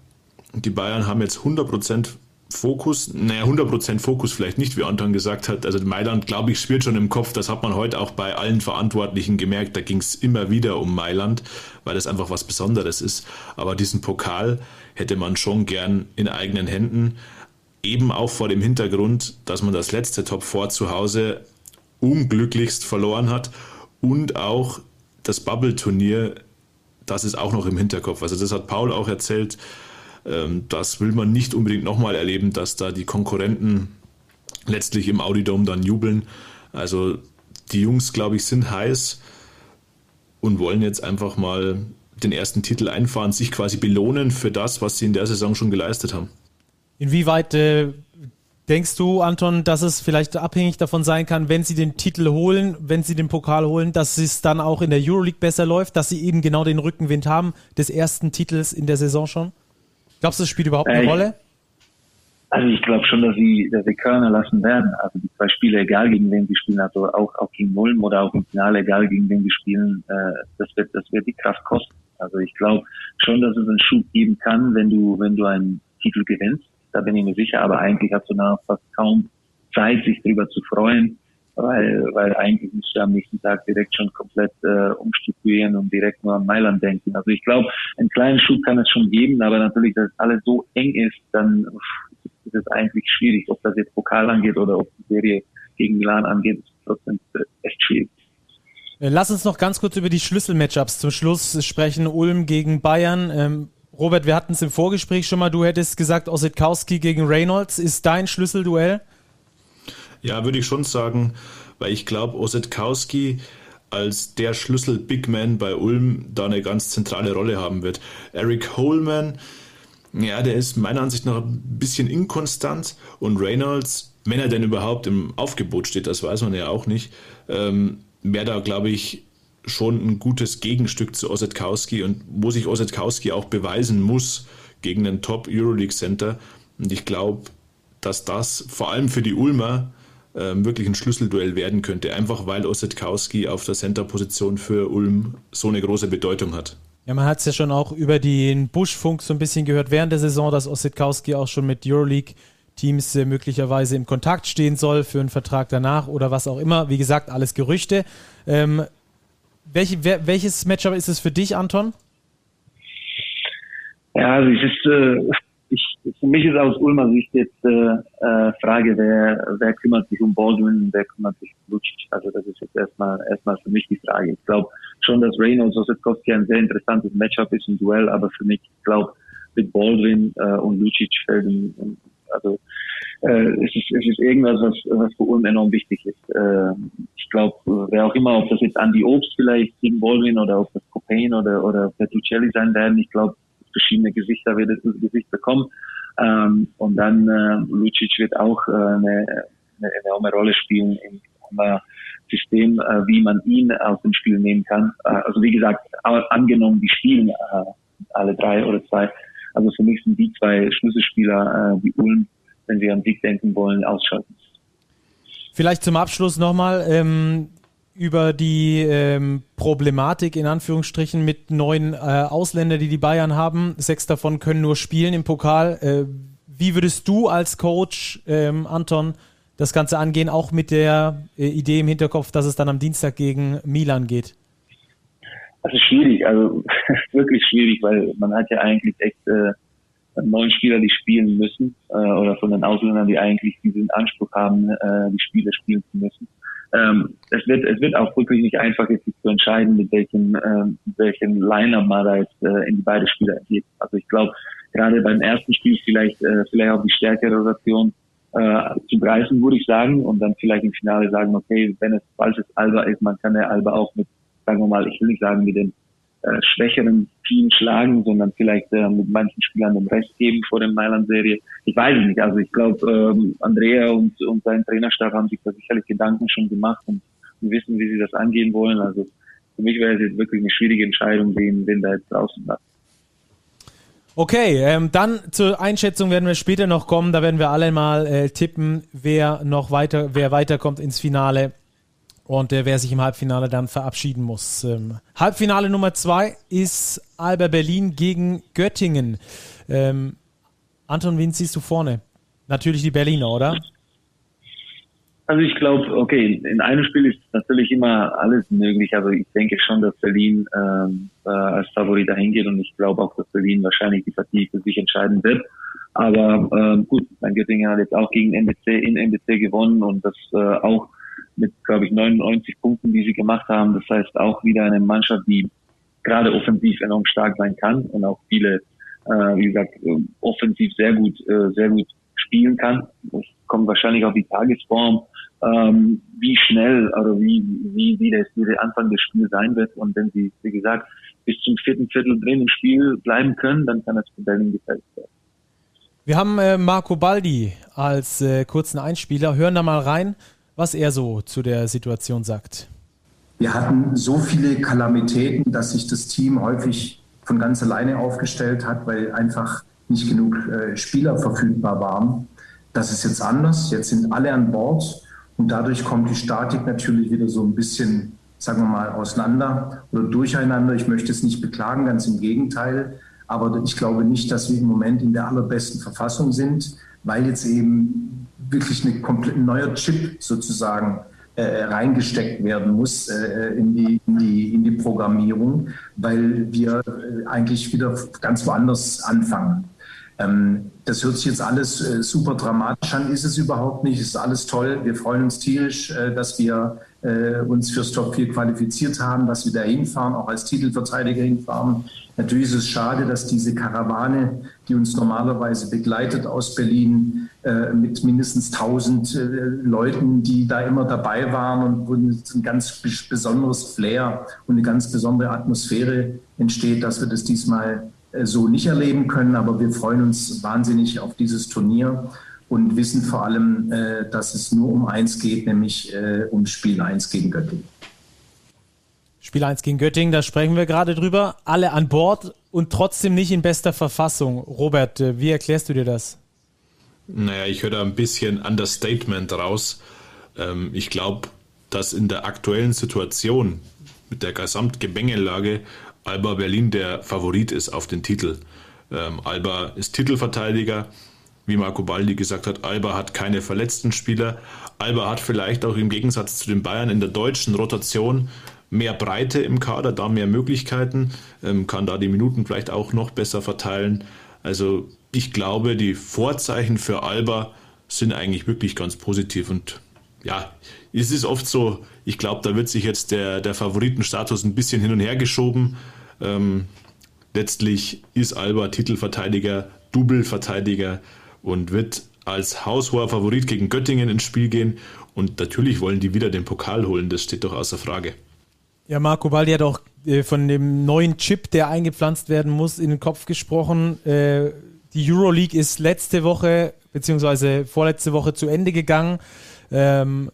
B: die Bayern haben jetzt 100% Fokus, naja, 100% Fokus vielleicht nicht, wie Anton gesagt hat. Also Mailand, glaube ich, spielt schon im Kopf. Das hat man heute auch bei allen Verantwortlichen gemerkt. Da ging es immer wieder um Mailand, weil das einfach was Besonderes ist. Aber diesen Pokal hätte man schon gern in eigenen Händen. Eben auch vor dem Hintergrund, dass man das letzte Top 4 zu Hause unglücklichst verloren hat und auch das Bubble-Turnier, das ist auch noch im Hinterkopf. Also das hat Paul auch erzählt das will man nicht unbedingt nochmal erleben, dass da die Konkurrenten letztlich im Audidome dann jubeln. Also die Jungs, glaube ich, sind heiß und wollen jetzt einfach mal den ersten Titel einfahren, sich quasi belohnen für das, was sie in der Saison schon geleistet haben.
A: Inwieweit äh, denkst du, Anton, dass es vielleicht abhängig davon sein kann, wenn sie den Titel holen, wenn sie den Pokal holen, dass es dann auch in der Euroleague besser läuft, dass sie eben genau den Rückenwind haben des ersten Titels in der Saison schon? Glaubst du, das spielt überhaupt eine äh, Rolle?
C: Also ich glaube schon, dass sie, dass sie Körner lassen werden. Also die zwei Spiele, egal gegen wen sie spielen, also auch, auch gegen Ulm oder auch im Finale, egal gegen wen sie spielen, äh, das wird, das wird die Kraft kosten. Also ich glaube schon, dass es einen Schub geben kann, wenn du, wenn du einen Titel gewinnst. Da bin ich mir sicher. Aber eigentlich hast du da fast kaum Zeit, sich darüber zu freuen weil, weil eigentlich musst du am nächsten Tag direkt schon komplett äh, umstrukturieren und direkt nur an Mailand denken. Also ich glaube, einen kleinen Schub kann es schon geben, aber natürlich, dass alles so eng ist, dann ist es eigentlich schwierig, ob das jetzt Pokal angeht oder ob die Serie gegen Milan angeht, ist trotzdem echt schwierig.
A: Äh, lass uns noch ganz kurz über die Schlüsselmatchups zum Schluss sprechen. Ulm gegen Bayern. Ähm, Robert, wir hatten es im Vorgespräch schon mal. Du hättest gesagt, Ossetkowski gegen Reynolds ist dein Schlüsselduell?
B: Ja, würde ich schon sagen, weil ich glaube, Osetkowski als der Schlüssel Big Man bei Ulm da eine ganz zentrale Rolle haben wird. Eric Holman, ja, der ist meiner Ansicht nach ein bisschen inkonstant und Reynolds, wenn er denn überhaupt im Aufgebot steht, das weiß man ja auch nicht, ähm, wäre da, glaube ich, schon ein gutes Gegenstück zu Ossetkowski und wo sich Ossetkowski auch beweisen muss gegen einen Top-Euroleague-Center. Und ich glaube, dass das vor allem für die Ulmer ähm, wirklich ein Schlüsselduell werden könnte, einfach weil Ossetkowski auf der Center-Position für Ulm so eine große Bedeutung hat.
A: Ja, man hat es ja schon auch über den Buschfunk so ein bisschen gehört während der Saison, dass Ossetkowski auch schon mit Euroleague-Teams äh, möglicherweise im Kontakt stehen soll für einen Vertrag danach oder was auch immer. Wie gesagt, alles Gerüchte. Ähm, welche, wer, welches Matchup ist es für dich, Anton?
C: Ja, also es ist, äh, ich, für mich ist aus Ulmer Sicht jetzt äh, äh, Frage, wer, wer kümmert sich um Baldwin, wer kümmert sich um Lucic. Also das ist jetzt erstmal erstmal für mich die Frage. Ich glaube schon, dass Reynolds Osetkowski ein sehr interessantes Matchup ist, ein Duell, aber für mich, ich glaube, mit Baldwin äh, und Lucic fällt also äh, es, ist, es ist irgendwas, was, was für Ulm enorm wichtig ist. Äh, ich glaube, wer auch immer, ob das jetzt Andy Obst vielleicht gegen Baldwin oder ob das Copain oder, oder Petrucelli sein werden, ich glaube, verschiedene Gesichter wird es ins Gesicht bekommen. Ähm, und dann äh, Lucic wird auch äh, eine, eine enorme Rolle spielen im System, äh, wie man ihn aus dem Spiel nehmen kann. Äh, also wie gesagt, angenommen, die spielen äh, alle drei oder zwei. Also für mich sind die zwei Schlüsselspieler, äh, die Ulm, wenn wir an Sieg denken wollen, ausschalten.
A: Vielleicht zum Abschluss nochmal. Ähm, über die ähm, Problematik in Anführungsstrichen mit neun äh, Ausländern, die die Bayern haben. Sechs davon können nur spielen im Pokal. Äh, wie würdest du als Coach, ähm, Anton, das Ganze angehen, auch mit der äh, Idee im Hinterkopf, dass es dann am Dienstag gegen Milan geht?
C: Das ist schwierig, also [LAUGHS] wirklich schwierig, weil man hat ja eigentlich echt äh, neun Spieler, die spielen müssen, äh, oder von den Ausländern, die eigentlich diesen Anspruch haben, äh, die Spiele spielen zu müssen ähm, es wird es wird auch wirklich nicht einfach jetzt zu entscheiden, mit welchem ähm, welchen Liner man da jetzt äh, in die beide Spiele geht. Also ich glaube gerade beim ersten Spiel vielleicht äh, vielleicht auch die stärkere Rotation äh, zu greifen, würde ich sagen, und dann vielleicht im Finale sagen, okay, wenn es falsches Alba ist, man kann der Alba auch mit, sagen wir mal, ich will nicht sagen mit den äh, schwächeren Team schlagen, sondern vielleicht äh, mit manchen Spielern den Rest geben vor der Mailand-Serie. Ich weiß es nicht. Also ich glaube, ähm, Andrea und, und sein Trainerstab haben sich da sicherlich Gedanken schon gemacht und, und wissen, wie sie das angehen wollen. Also für mich wäre es jetzt wirklich eine schwierige Entscheidung, wen, wen da jetzt draußen bleibt.
A: Okay, ähm, dann zur Einschätzung werden wir später noch kommen. Da werden wir alle mal äh, tippen, wer noch weiter, wer weiterkommt ins Finale und äh, wer sich im Halbfinale dann verabschieden muss. Ähm, Halbfinale Nummer zwei ist Alba Berlin gegen Göttingen. Ähm, Anton, wen siehst du vorne? Natürlich die Berliner, oder?
C: Also ich glaube, okay, in einem Spiel ist natürlich immer alles möglich, aber ich denke schon, dass Berlin äh, als Favorit dahin geht und ich glaube auch, dass Berlin wahrscheinlich die Partie für sich entscheiden wird. Aber ähm, gut, mein Göttingen hat jetzt auch gegen NBC in NBC gewonnen und das äh, auch mit, glaube ich, 99 Punkten, die sie gemacht haben. Das heißt auch wieder eine Mannschaft, die gerade offensiv enorm stark sein kann und auch viele, äh, wie gesagt, äh, offensiv sehr gut, äh, sehr gut spielen kann. Es kommt wahrscheinlich auf die Tagesform, ähm, wie schnell oder wie, wie, wie, das, wie der Anfang des Spiels sein wird. Und wenn sie, wie gesagt, bis zum vierten Viertel drin im Spiel bleiben können, dann kann das für Berlin gefällt werden.
A: Wir haben äh, Marco Baldi als äh, kurzen Einspieler. Hören da mal rein was er so zu der Situation sagt.
F: Wir hatten so viele Kalamitäten, dass sich das Team häufig von ganz alleine aufgestellt hat, weil einfach nicht genug äh, Spieler verfügbar waren. Das ist jetzt anders. Jetzt sind alle an Bord und dadurch kommt die Statik natürlich wieder so ein bisschen, sagen wir mal, auseinander oder durcheinander. Ich möchte es nicht beklagen, ganz im Gegenteil. Aber ich glaube nicht, dass wir im Moment in der allerbesten Verfassung sind, weil jetzt eben wirklich eine komplett neuer Chip sozusagen äh, reingesteckt werden muss äh, in, die, in, die, in die Programmierung, weil wir äh, eigentlich wieder ganz woanders anfangen. Ähm, das hört sich jetzt alles äh, super dramatisch an, ist es überhaupt nicht, ist alles toll. Wir freuen uns tierisch, äh, dass wir äh, uns fürs Top 4 qualifiziert haben, dass wir da hinfahren, auch als Titelverteidiger hinfahren. Natürlich ist es schade, dass diese Karawane, die uns normalerweise begleitet aus Berlin, äh, mit mindestens 1000 äh, Leuten, die da immer dabei waren und wo ein ganz besonderes Flair und eine ganz besondere Atmosphäre entsteht, dass wir das diesmal äh, so nicht erleben können. Aber wir freuen uns wahnsinnig auf dieses Turnier und wissen vor allem, dass es nur um eins geht, nämlich um Spiel 1 gegen Göttingen.
A: Spiel 1 gegen Göttingen, da sprechen wir gerade drüber. Alle an Bord und trotzdem nicht in bester Verfassung. Robert, äh, wie erklärst du dir das?
B: Naja, ich höre da ein bisschen Understatement raus. Ähm, ich glaube, dass in der aktuellen Situation mit der Gesamtgemengelage Alba Berlin der Favorit ist auf den Titel. Ähm, Alba ist Titelverteidiger. Wie Marco Baldi gesagt hat, Alba hat keine verletzten Spieler. Alba hat vielleicht auch im Gegensatz zu den Bayern in der deutschen Rotation mehr Breite im Kader, da mehr Möglichkeiten, ähm, kann da die Minuten vielleicht auch noch besser verteilen. Also ich glaube, die Vorzeichen für Alba sind eigentlich wirklich ganz positiv und ja, es ist oft so, ich glaube, da wird sich jetzt der, der Favoritenstatus ein bisschen hin und her geschoben. Ähm, letztlich ist Alba Titelverteidiger, Double-Verteidiger und wird als haushoher Favorit gegen Göttingen ins Spiel gehen. Und natürlich wollen die wieder den Pokal holen, das steht doch außer Frage.
A: Ja, Marco Baldi hat auch äh, von dem neuen Chip, der eingepflanzt werden muss, in den Kopf gesprochen. Äh, die Euroleague ist letzte Woche beziehungsweise vorletzte Woche zu Ende gegangen. Ähm,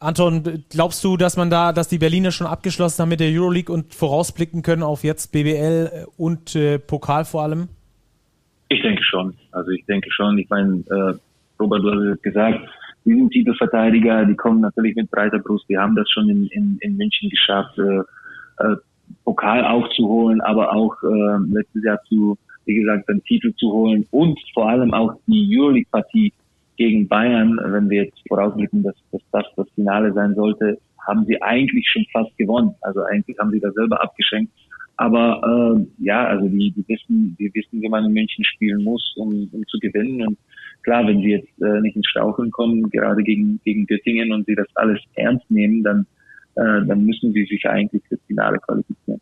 A: Anton, glaubst du, dass man da, dass die Berliner schon abgeschlossen haben mit der Euroleague und vorausblicken können auf jetzt BBL und äh, Pokal vor allem?
C: Schon. Also ich denke schon. Ich meine, äh, Robert, du hast es gesagt, die sind Titelverteidiger, die kommen natürlich mit breiter Brust. Die haben das schon in, in, in München geschafft, äh, äh, Pokal aufzuholen, aber auch äh, letztes Jahr zu, wie gesagt, den Titel zu holen und vor allem auch die Euroleague-Partie gegen Bayern, wenn wir jetzt vorausblicken, dass, dass das das Finale sein sollte, haben sie eigentlich schon fast gewonnen. Also eigentlich haben sie da selber abgeschenkt. Aber äh, ja, also die, die wissen, die wissen, wie man in München spielen muss, um, um zu gewinnen. Und klar, wenn sie jetzt äh, nicht ins Staucheln kommen, gerade gegen, gegen Göttingen und sie das alles ernst nehmen, dann, äh, dann müssen sie sich eigentlich fürs Finale qualifizieren.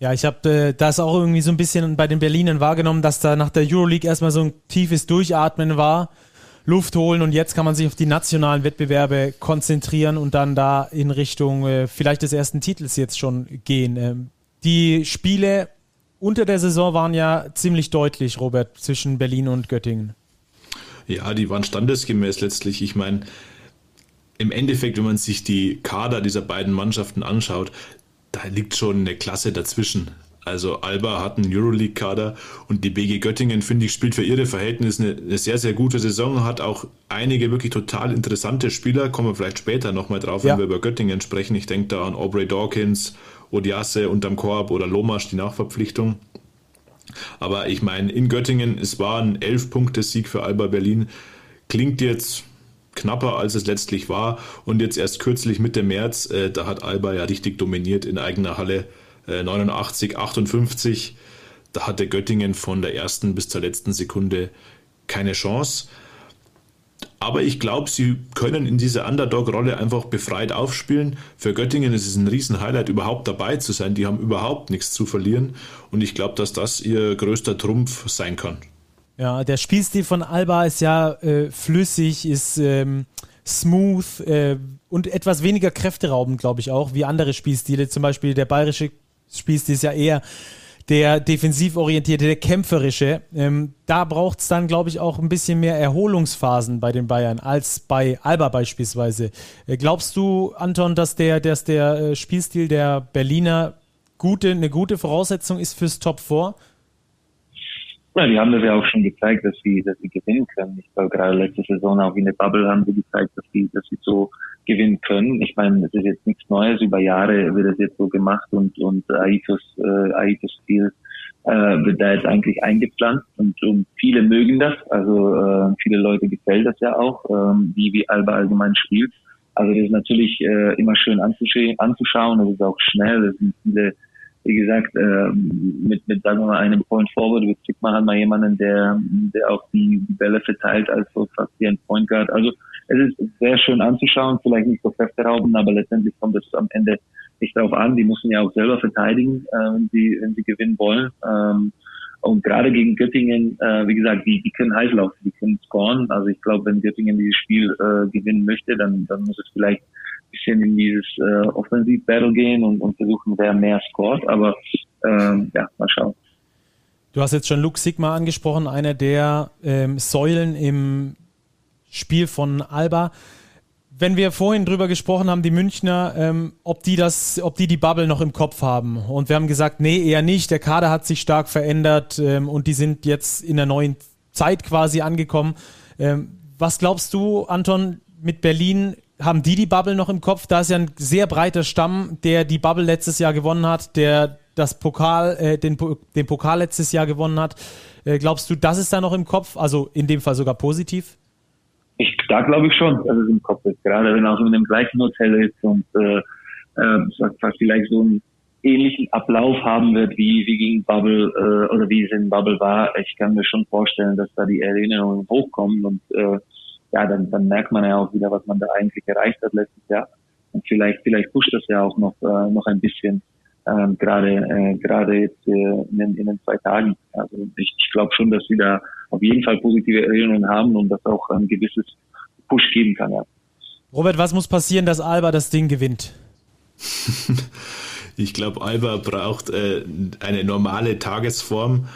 A: Ja, ich habe äh, das auch irgendwie so ein bisschen bei den Berlinern wahrgenommen, dass da nach der Euroleague erstmal so ein tiefes Durchatmen war Luft holen und jetzt kann man sich auf die nationalen Wettbewerbe konzentrieren und dann da in Richtung äh, vielleicht des ersten Titels jetzt schon gehen. Ähm, die Spiele unter der Saison waren ja ziemlich deutlich, Robert, zwischen Berlin und Göttingen.
B: Ja, die waren standesgemäß letztlich. Ich meine, im Endeffekt, wenn man sich die Kader dieser beiden Mannschaften anschaut, da liegt schon eine Klasse dazwischen. Also Alba hat einen Euroleague-Kader und die BG Göttingen, finde ich, spielt für ihre Verhältnisse eine, eine, sehr, sehr gute Saison, hat auch einige wirklich total interessante Spieler, kommen wir vielleicht später nochmal drauf, ja. wenn wir über Göttingen sprechen. Ich denke da an Aubrey Dawkins, Odiasse unterm Korb oder Lomasch, die Nachverpflichtung. Aber ich meine, in Göttingen, es war ein 11-Punkte-Sieg für Alba Berlin. Klingt jetzt knapper, als es letztlich war. Und jetzt erst kürzlich Mitte März, äh, da hat Alba ja richtig dominiert in eigener Halle 89, äh, 58. Da hatte Göttingen von der ersten bis zur letzten Sekunde keine Chance. Aber ich glaube, sie können in dieser Underdog-Rolle einfach befreit aufspielen. Für Göttingen ist es ein Riesen-Highlight, überhaupt dabei zu sein. Die haben überhaupt nichts zu verlieren. Und ich glaube, dass das ihr größter Trumpf sein kann.
A: Ja, der Spielstil von Alba ist ja äh, flüssig, ist ähm, smooth äh, und etwas weniger kräfteraubend, glaube ich auch, wie andere Spielstile. Zum Beispiel der bayerische Spielstil ist ja eher der defensiv orientierte, der kämpferische. Ähm, da braucht es dann, glaube ich, auch ein bisschen mehr Erholungsphasen bei den Bayern als bei Alba beispielsweise. Äh, glaubst du, Anton, dass der, dass der äh, Spielstil der Berliner gute, eine gute Voraussetzung ist fürs Top 4?
C: Ja, die haben das ja auch schon gezeigt, dass sie, dass sie gewinnen können. Ich glaube, gerade letzte Saison auch in der Bubble haben sie gezeigt, dass sie, dass sie so gewinnen können. Ich meine, es ist jetzt nichts Neues. Über Jahre wird das jetzt so gemacht und, und Aitos, äh, Aitos Stil äh, wird da jetzt eigentlich eingepflanzt und, und viele mögen das. Also äh, viele Leute gefällt das ja auch, äh, wie, wie Alba allgemein spielt. Also das ist natürlich äh, immer schön anzuschauen. Das ist auch schnell. Das sind viele wie gesagt, äh, mit, mit, sagen wir mal, einem Point Forward mit Sigma hat man jemanden, der, der auch die, die Bälle verteilt, als so fast wie ein Point Guard. Also es ist sehr schön anzuschauen, vielleicht nicht so kräfterauben, aber letztendlich kommt es am Ende nicht darauf an. Die müssen ja auch selber verteidigen, äh, wenn sie, wenn sie gewinnen wollen. Ähm, und gerade gegen Göttingen, äh, wie gesagt, die, die können heiß laufen, die können scoren. Also ich glaube, wenn Göttingen dieses Spiel äh, gewinnen möchte, dann, dann muss es vielleicht bisschen in dieses äh, Offensiv-Battle gehen und, und versuchen, wer mehr scored. Aber ähm, ja, mal schauen.
A: Du hast jetzt schon Luke Sigma angesprochen, einer der ähm, Säulen im Spiel von Alba. wenn wir vorhin drüber gesprochen haben, die Münchner, ähm, ob die das, ob die die Bubble noch im Kopf haben. Und wir haben gesagt, nee, eher nicht. Der Kader hat sich stark verändert ähm, und die sind jetzt in der neuen Zeit quasi angekommen. Ähm, was glaubst du, Anton, mit Berlin? Haben die die Bubble noch im Kopf? Da ist ja ein sehr breiter Stamm, der die Bubble letztes Jahr gewonnen hat, der das Pokal, äh, den, den Pokal letztes Jahr gewonnen hat. Äh, glaubst du, das ist da noch im Kopf? Also in dem Fall sogar positiv?
C: Ich, da glaube ich schon, dass es im Kopf ist. Gerade wenn er auch in dem gleichen Hotel ist und äh, äh, vielleicht so einen ähnlichen Ablauf haben wird, wie, wie gegen Bubble äh, oder wie es in Bubble war. Ich kann mir schon vorstellen, dass da die Erinnerungen hochkommen und äh, ja, dann, dann merkt man ja auch wieder, was man da eigentlich erreicht hat letztes Jahr. Und vielleicht, vielleicht pusht das ja auch noch, äh, noch ein bisschen ähm, gerade äh, gerade jetzt äh, in, den, in den zwei Tagen. Also ich, ich glaube schon, dass sie da auf jeden Fall positive Erinnerungen haben und das auch ein gewisses Push geben kann. Ja.
A: Robert, was muss passieren, dass Alba das Ding gewinnt? [LAUGHS]
B: ich glaube, Alba braucht äh, eine normale Tagesform.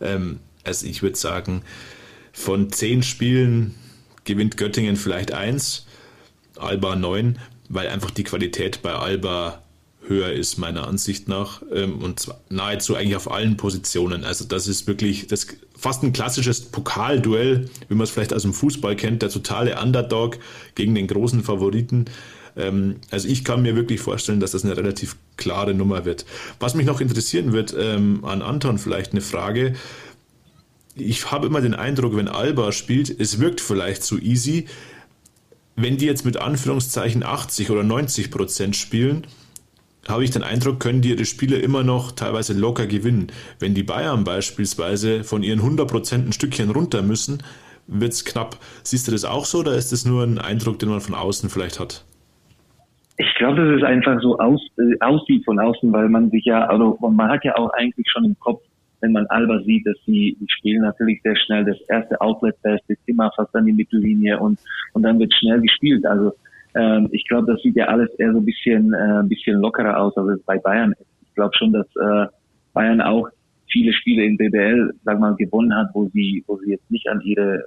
B: Ähm, also ich würde sagen, von zehn Spielen gewinnt Göttingen vielleicht eins, Alba neun, weil einfach die Qualität bei Alba höher ist, meiner Ansicht nach. Ähm, und zwar nahezu eigentlich auf allen Positionen. Also das ist wirklich das fast ein klassisches Pokalduell, wie man es vielleicht aus dem Fußball kennt, der totale Underdog gegen den großen Favoriten. Ähm, also ich kann mir wirklich vorstellen, dass das eine relativ klare Nummer wird. Was mich noch interessieren wird, ähm, an Anton vielleicht eine Frage. Ich habe immer den Eindruck, wenn Alba spielt, es wirkt vielleicht zu easy. Wenn die jetzt mit Anführungszeichen 80 oder 90 Prozent spielen, habe ich den Eindruck, können die ihre Spiele immer noch teilweise locker gewinnen. Wenn die Bayern beispielsweise von ihren 100% ein Stückchen runter müssen, wird es knapp. Siehst du das auch so oder ist das nur ein Eindruck, den man von außen vielleicht hat?
C: Ich glaube, dass es einfach so aus, äh, aussieht von außen, weil man sich ja, also man hat ja auch eigentlich schon im Kopf, wenn man Alba sieht, dass sie die spielen natürlich sehr schnell. Das erste Outlet-Fest ist immer fast an die Mittellinie und, und dann wird schnell gespielt. Also ähm, ich glaube, das sieht ja alles eher so ein bisschen, äh, ein bisschen lockerer aus, als es bei Bayern ist. Ich glaube schon, dass äh, Bayern auch viele Spiele in BBL, sag mal, gewonnen hat, wo sie, wo sie jetzt nicht an ihre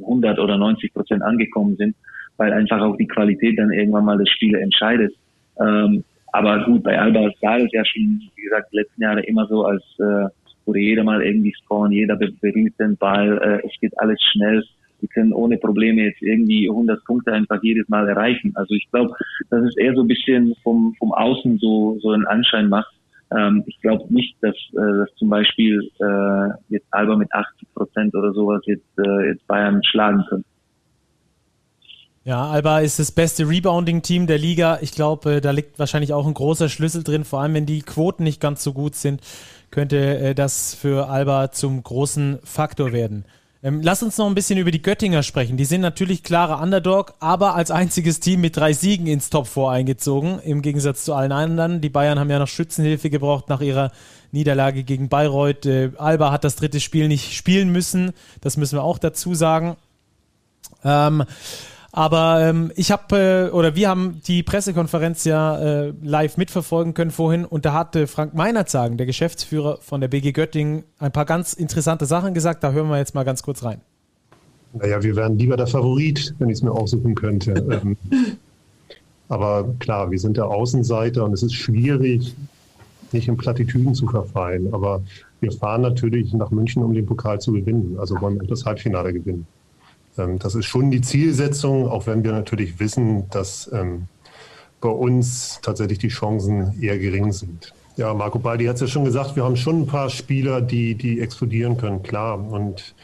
C: 100 oder 90 Prozent angekommen sind, weil einfach auch die Qualität dann irgendwann mal das Spiel entscheidet. Ähm, aber gut, bei Alba sah es ja schon, wie gesagt, die letzten Jahre immer so, als äh, wurde jeder mal irgendwie scoren, jeder berührt den Ball, äh, es geht alles schnell die können ohne Probleme jetzt irgendwie 100 Punkte einfach jedes Mal erreichen. Also ich glaube, dass es eher so ein bisschen vom, vom Außen so, so einen Anschein macht. Ähm, ich glaube nicht, dass, äh, dass zum Beispiel äh, jetzt Alba mit 80 Prozent oder sowas jetzt, äh, jetzt Bayern schlagen können.
A: Ja, Alba ist das beste Rebounding-Team der Liga. Ich glaube, äh, da liegt wahrscheinlich auch ein großer Schlüssel drin. Vor allem, wenn die Quoten nicht ganz so gut sind, könnte äh, das für Alba zum großen Faktor werden. Ähm, lass uns noch ein bisschen über die Göttinger sprechen. Die sind natürlich klarer Underdog, aber als einziges Team mit drei Siegen ins Top 4 eingezogen, im Gegensatz zu allen anderen. Die Bayern haben ja noch Schützenhilfe gebraucht nach ihrer Niederlage gegen Bayreuth. Äh, Alba hat das dritte Spiel nicht spielen müssen, das müssen wir auch dazu sagen. Ähm, aber ähm, ich habe, äh, oder wir haben die Pressekonferenz ja äh, live mitverfolgen können vorhin und da hatte Frank Meinerzagen, der Geschäftsführer von der BG Göttingen, ein paar ganz interessante Sachen gesagt. Da hören wir jetzt mal ganz kurz rein.
G: Naja, wir wären lieber der Favorit, wenn ich es mir aussuchen könnte. [LAUGHS] ähm, aber klar, wir sind der Außenseiter und es ist schwierig, nicht in Plattitüden zu verfallen. Aber wir fahren natürlich nach München, um den Pokal zu gewinnen. Also wollen wir das Halbfinale gewinnen. Ähm, das ist schon die Zielsetzung, auch wenn wir natürlich wissen, dass ähm, bei uns tatsächlich die Chancen eher gering sind. Ja, Marco Baldi hat es ja schon gesagt, wir haben schon ein paar Spieler, die, die explodieren können, klar. Und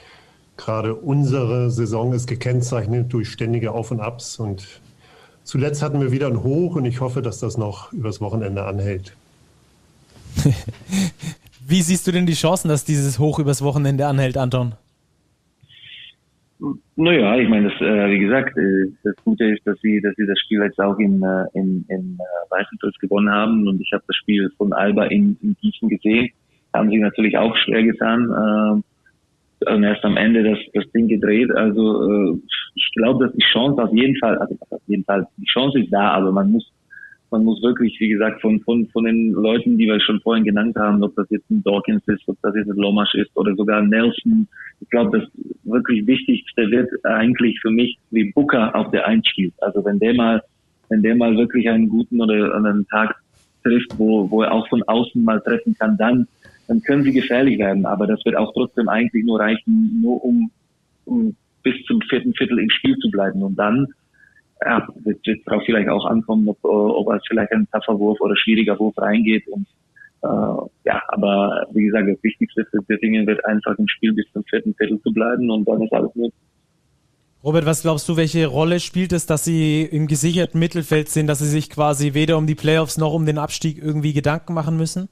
G: gerade unsere Saison ist gekennzeichnet durch ständige Auf und Abs. Und zuletzt hatten wir wieder ein Hoch und ich hoffe, dass das noch übers Wochenende anhält. [LAUGHS]
A: Wie siehst du denn die Chancen, dass dieses Hoch übers Wochenende anhält, Anton?
C: Naja, ich meine, das, äh, wie gesagt, äh, das Gute ist, dass sie, dass sie das Spiel jetzt auch in, äh, in, in äh, Weißenfels gewonnen haben und ich habe das Spiel von Alba in, in Gießen gesehen. Haben sich natürlich auch schwer getan. Äh, und erst am Ende das, das Ding gedreht. Also äh, ich glaube, dass die Chance auf jeden Fall, also auf jeden Fall, die Chance ist da, aber man muss man muss wirklich, wie gesagt, von, von, von den Leuten, die wir schon vorhin genannt haben, ob das jetzt ein Dawkins ist, ob das jetzt ein Lomasch ist oder sogar Nelson. Ich glaube, das wirklich Wichtigste wird eigentlich für mich, wie Booker auf der Eins spielt. Also wenn der mal, wenn der mal wirklich einen guten oder einen Tag trifft, wo, wo er auch von außen mal treffen kann, dann, dann können sie gefährlich werden. Aber das wird auch trotzdem eigentlich nur reichen, nur um, um bis zum vierten Viertel im Spiel zu bleiben. Und dann ja, wird es darauf vielleicht auch ankommen, ob, ob es vielleicht ein taffer Wurf oder schwieriger Wurf reingeht. Und äh, ja, aber wie gesagt, das Wichtigste für Göttingen wird einfach im Spiel bis zum vierten Viertel zu bleiben und dann ist alles möglich.
A: Robert, was glaubst du, welche Rolle spielt es, dass sie im gesicherten Mittelfeld sind, dass sie sich quasi weder um die Playoffs noch um den Abstieg irgendwie Gedanken machen müssen?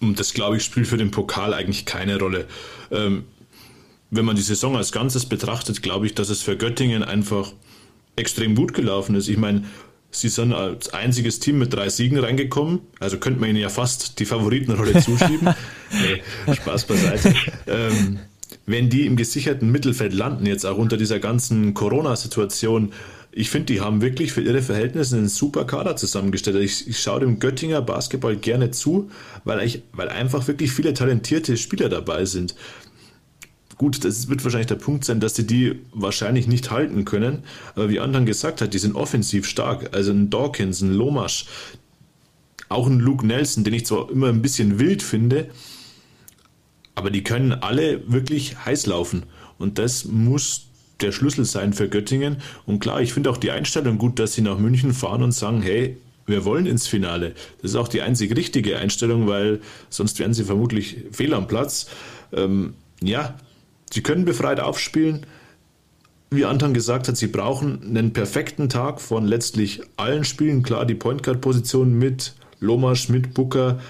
B: Das glaube ich spielt für den Pokal eigentlich keine Rolle. Ähm, wenn man die Saison als Ganzes betrachtet, glaube ich, dass es für Göttingen einfach extrem gut gelaufen ist. Ich meine, sie sind als einziges Team mit drei Siegen reingekommen, also könnte man ihnen ja fast die Favoritenrolle [LAUGHS] zuschieben. nee, Spaß beiseite. Ähm, wenn die im gesicherten Mittelfeld landen, jetzt auch unter dieser ganzen Corona-Situation, ich finde, die haben wirklich für ihre Verhältnisse einen super Kader zusammengestellt. Ich, ich schaue dem Göttinger Basketball gerne zu, weil, ich, weil einfach wirklich viele talentierte Spieler dabei sind. Gut, das wird wahrscheinlich der Punkt sein, dass sie die wahrscheinlich nicht halten können. Aber wie Anton gesagt hat, die sind offensiv stark. Also ein Dawkins, ein Lomasch, auch ein Luke Nelson, den ich zwar immer ein bisschen wild finde, aber die können alle wirklich heiß laufen. Und das muss der Schlüssel sein für Göttingen. Und klar, ich finde auch die Einstellung gut, dass sie nach München fahren und sagen, hey, wir wollen ins Finale. Das ist auch die einzig richtige Einstellung, weil sonst wären sie vermutlich fehl am Platz. Ähm, ja, Sie können befreit aufspielen. Wie Anton gesagt hat, sie brauchen einen perfekten Tag von letztlich allen Spielen. Klar, die Point Guard Position mit Lomasch, mit Booker,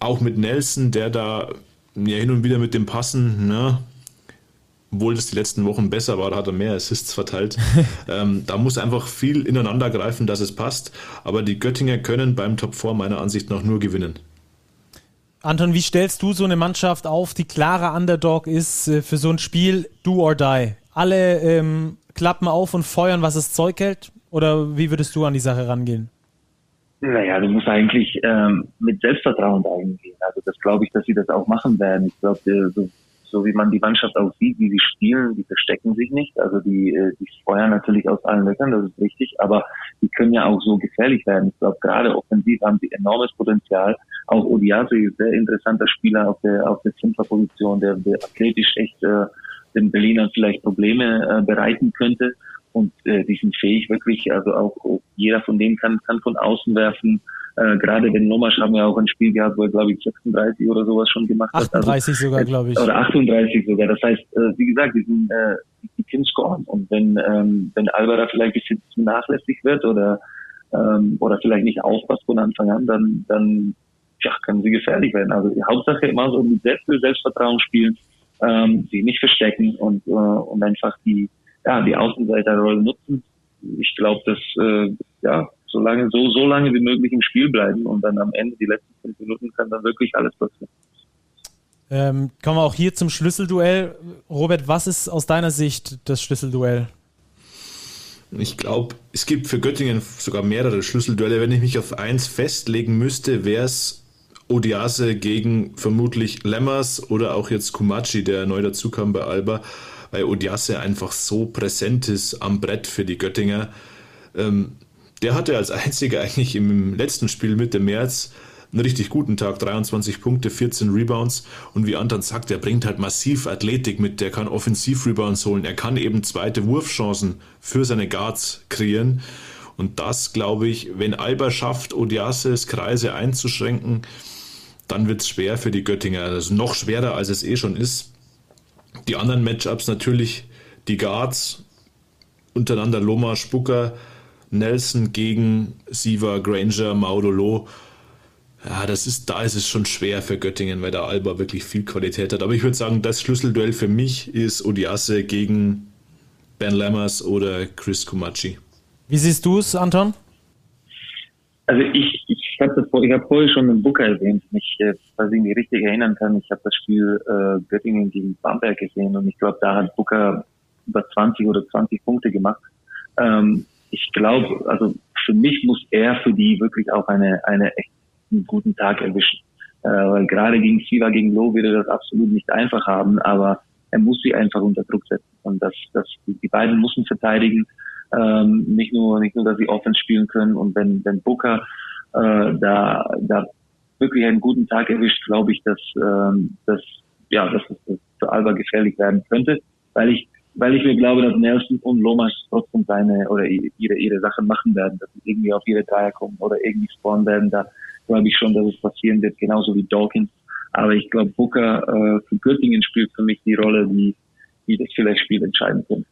B: auch mit Nelson, der da ja hin und wieder mit dem Passen, ne, obwohl das die letzten Wochen besser war, hat er mehr Assists verteilt. [LAUGHS] ähm, da muss einfach viel ineinander greifen, dass es passt. Aber die Göttinger können beim Top 4 meiner Ansicht nach nur gewinnen.
A: Anton, wie stellst du so eine Mannschaft auf, die klarer Underdog ist äh, für so ein Spiel Do or Die? Alle ähm, klappen auf und feuern, was es Zeug hält? Oder wie würdest du an die Sache rangehen?
C: Naja, du musst eigentlich ähm, mit Selbstvertrauen eingehen. Also das glaube ich, dass sie das auch machen werden. Ich glaube, äh, so so wie man die Mannschaft auch sieht, wie sie spielen, die verstecken sich nicht. Also die, äh, die feuern natürlich aus allen Löchern, das ist richtig, aber die können ja auch so gefährlich werden. Ich glaube, gerade offensiv haben sie enormes Potenzial. Auch Odiase ist sehr interessanter Spieler auf der auf der Zentnerposition, der, der athletisch echt äh, den Berlinern vielleicht Probleme äh, bereiten könnte. Und äh, die sind fähig wirklich, also auch jeder von denen kann, kann von außen werfen. Äh, gerade den Nomasch haben wir auch ein Spiel gehabt, wo er, glaube ich, 36 oder sowas schon gemacht
A: 38 hat. 38 also, sogar, glaube ich.
C: Oder 38 sogar. Das heißt, äh, wie gesagt, die, sind, äh, die können scoren. Und wenn, ähm, wenn Alvara vielleicht ein bisschen zu nachlässig wird oder, ähm, oder vielleicht nicht aufpasst von Anfang an, dann, dann ja, können sie gefährlich werden. Also die Hauptsache immer so mit Selbst Selbstvertrauen spielen, ähm, sie nicht verstecken und, äh, und einfach die, ja, die Außenseiterrolle nutzen. Ich glaube, dass äh, ja, so lange, so, so lange wie möglich im Spiel bleiben und dann am Ende die letzten fünf Minuten kann dann wirklich alles passieren.
A: Ähm, kommen wir auch hier zum Schlüsselduell. Robert, was ist aus deiner Sicht das Schlüsselduell?
B: Ich glaube, es gibt für Göttingen sogar mehrere Schlüsselduelle. Wenn ich mich auf eins festlegen müsste, wäre es Odiase gegen vermutlich Lemmers oder auch jetzt Kumachi, der neu dazukam bei Alba, weil Odiase einfach so präsent ist am Brett für die Göttinger. Ähm, der hatte als einziger eigentlich im letzten Spiel Mitte März einen richtig guten Tag, 23 Punkte, 14 Rebounds. Und wie Anton sagt, der bringt halt massiv Athletik mit, der kann Offensiv-Rebounds holen, er kann eben zweite Wurfchancen für seine Guards kreieren. Und das, glaube ich, wenn Alba schafft, Odiases Kreise einzuschränken, dann wird es schwer für die Göttinger, also noch schwerer, als es eh schon ist. Die anderen Matchups natürlich, die Guards untereinander, Loma, Spucker, Nelson gegen Siva, Granger, Maudolo. Ja, das ist, da ist es schon schwer für Göttingen, weil der Alba wirklich viel Qualität hat. Aber ich würde sagen, das Schlüsselduell für mich ist Odiasse gegen Ben Lammers oder Chris Kumachi.
A: Wie siehst du es, Anton?
C: Also ich, ich habe hab vorher schon einen Booker erwähnt, mich, äh, falls ich mich richtig erinnern kann, ich habe das Spiel äh, Göttingen gegen Bamberg gesehen und ich glaube, da hat Booker über 20 oder 20 Punkte gemacht. Ähm, ich glaube, also für mich muss er für die wirklich auch eine, eine einen guten Tag erwischen. Äh, weil gerade gegen Siva, gegen Loh wird er das absolut nicht einfach haben, aber er muss sie einfach unter Druck setzen. Und das, das, die beiden müssen verteidigen. Ähm, nicht nur, nicht nur, dass sie Offense spielen können. Und wenn, wenn Booker äh, da, da wirklich einen guten Tag erwischt, glaube ich, dass, ähm, dass, ja, dass es für Alba gefährlich werden könnte, weil ich, weil ich mir glaube, dass Nelson und Lomas trotzdem seine oder ihre, ihre Sachen machen werden, dass sie irgendwie auf ihre Dreier kommen oder irgendwie spawnen werden. Da glaube ich schon, dass es passieren wird, genauso wie Dawkins. Aber ich glaube, Booker äh, für Göttingen spielt für mich die Rolle, die, die das vielleicht Spiel entscheiden könnte.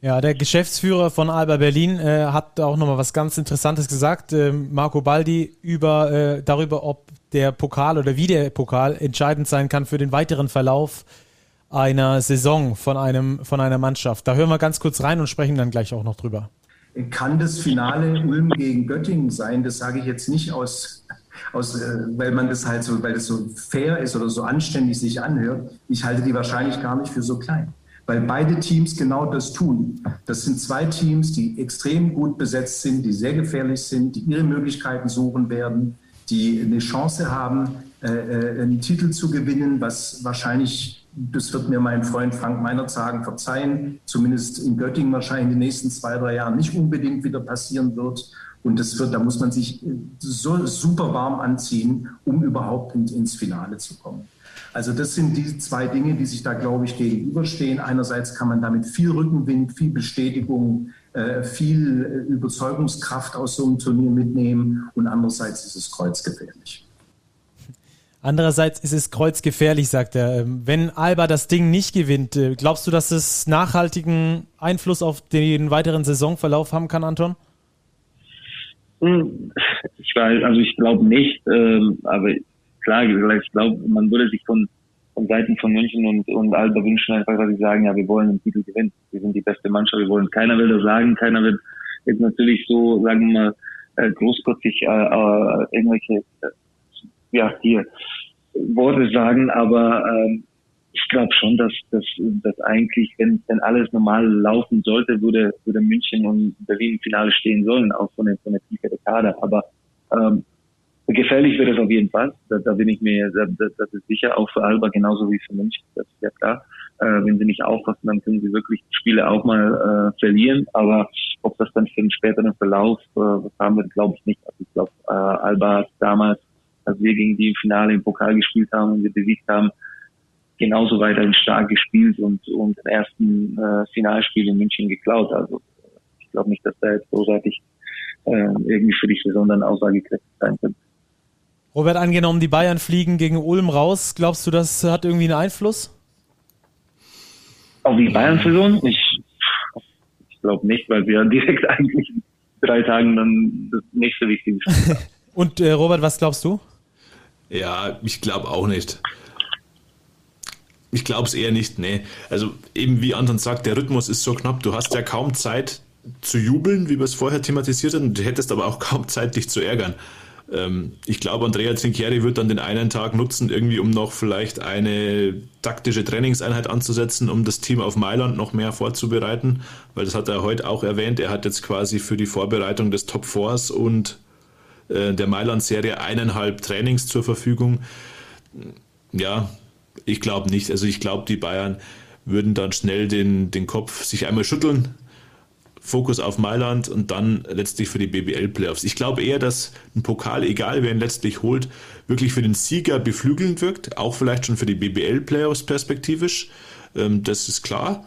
A: Ja, der Geschäftsführer von Alba Berlin äh, hat auch nochmal was ganz Interessantes gesagt, äh, Marco Baldi, über, äh, darüber, ob der Pokal oder wie der Pokal entscheidend sein kann für den weiteren Verlauf einer Saison von, einem, von einer Mannschaft. Da hören wir ganz kurz rein und sprechen dann gleich auch noch drüber.
F: Kann das Finale Ulm gegen Göttingen sein? Das sage ich jetzt nicht aus, aus äh, weil man das halt so, weil das so fair ist oder so anständig sich anhört. Ich halte die wahrscheinlich gar nicht für so klein weil beide Teams genau das tun. Das sind zwei Teams, die extrem gut besetzt sind, die sehr gefährlich sind, die ihre Möglichkeiten suchen werden, die eine Chance haben, äh, äh, einen Titel zu gewinnen, was wahrscheinlich, das wird mir mein Freund Frank Meinert sagen, verzeihen, zumindest in Göttingen wahrscheinlich in den nächsten zwei, drei Jahren nicht unbedingt wieder passieren wird. Und das wird, da muss man sich so super warm anziehen, um überhaupt ins Finale zu kommen. Also das sind die zwei Dinge, die sich da, glaube ich, gegenüberstehen. Einerseits kann man damit viel Rückenwind, viel Bestätigung, äh, viel äh, Überzeugungskraft aus so einem Turnier mitnehmen und andererseits ist es kreuzgefährlich.
A: Andererseits ist es kreuzgefährlich, sagt er. Ähm, wenn Alba das Ding nicht gewinnt, äh, glaubst du, dass es nachhaltigen Einfluss auf den weiteren Saisonverlauf haben kann, Anton?
C: Hm, ich weiß, also ich glaube nicht, ähm, aber klar, ich glaube, man würde sich von, von Seiten von München und, und Alba wünschen einfach, dass sie sagen, ja, wir wollen den Titel gewinnen. Wir sind die beste Mannschaft, wir wollen. Keiner will das sagen, keiner wird jetzt natürlich so, sagen wir mal, äh, großkotzig äh, äh, irgendwelche, ja, hier Worte sagen, aber äh, ich glaube schon, dass, dass, dass eigentlich, wenn, wenn alles normal laufen sollte, würde, würde München und Berlin im Finale stehen sollen, auch von der, von der Tiefe der Kader. Aber ähm, Gefährlich wird es auf jeden Fall. Da, da bin ich mir, da, das ist sicher auch für Alba genauso wie für München. Das ist ja klar. Äh, wenn sie nicht aufpassen, dann können sie wirklich Spiele auch mal äh, verlieren. Aber ob das dann für den späteren Verlauf äh, haben wird, glaube ich nicht. Also ich glaube, äh, Alba hat damals, als wir gegen die im Finale im Pokal gespielt haben und wir besiegt haben, genauso weiterhin stark gespielt und, und den ersten äh, Finalspiel in München geklaut. Also ich glaube nicht, dass da jetzt großartig äh, irgendwie für die Saison dann aussagekräftig sein könnte.
A: Robert, angenommen, die Bayern fliegen gegen Ulm raus. Glaubst du, das hat irgendwie einen Einfluss?
C: Auf die Bayern-Saison? Ich, ich glaube nicht, weil wir [LAUGHS] direkt eigentlich in drei Tagen dann das nächste wichtige Spiel haben. [LAUGHS]
A: Und äh, Robert, was glaubst du?
B: Ja, ich glaube auch nicht. Ich glaube es eher nicht, nee. Also eben wie Anton sagt, der Rhythmus ist so knapp, du hast ja kaum Zeit zu jubeln, wie wir es vorher thematisiert haben, du hättest aber auch [LAUGHS] kaum Zeit, dich zu ärgern. Ähm, ich glaube, Andrea Trinchieri wird dann den einen Tag nutzen, irgendwie um noch vielleicht eine taktische Trainingseinheit anzusetzen, um das Team auf Mailand noch mehr vorzubereiten, weil das hat er heute auch erwähnt. Er hat jetzt quasi für die Vorbereitung des Top Fours und der Mailand-Serie eineinhalb Trainings zur Verfügung. Ja, ich glaube nicht. Also ich glaube, die Bayern würden dann schnell den, den Kopf sich einmal schütteln, Fokus auf Mailand und dann letztlich für die BBL-Playoffs. Ich glaube eher, dass ein Pokal, egal wer ihn letztlich holt, wirklich für den Sieger beflügelnd wirkt, auch vielleicht schon für die BBL-Playoffs perspektivisch. Ähm, das ist klar.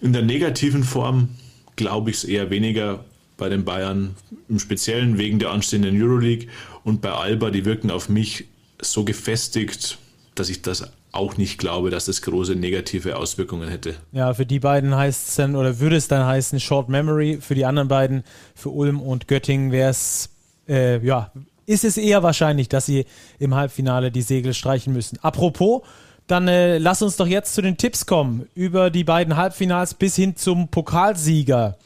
B: In der negativen Form glaube ich es eher weniger bei den Bayern, im Speziellen wegen der anstehenden Euroleague und bei Alba, die wirken auf mich so gefestigt, dass ich das auch nicht glaube, dass das große negative Auswirkungen hätte.
A: Ja, für die beiden heißt es dann oder würde es dann heißen Short Memory. Für die anderen beiden, für Ulm und Göttingen wäre es, äh, ja, ist es eher wahrscheinlich, dass sie im Halbfinale die Segel streichen müssen. Apropos, dann äh, lass uns doch jetzt zu den Tipps kommen über die beiden Halbfinals bis hin zum Pokalsieger.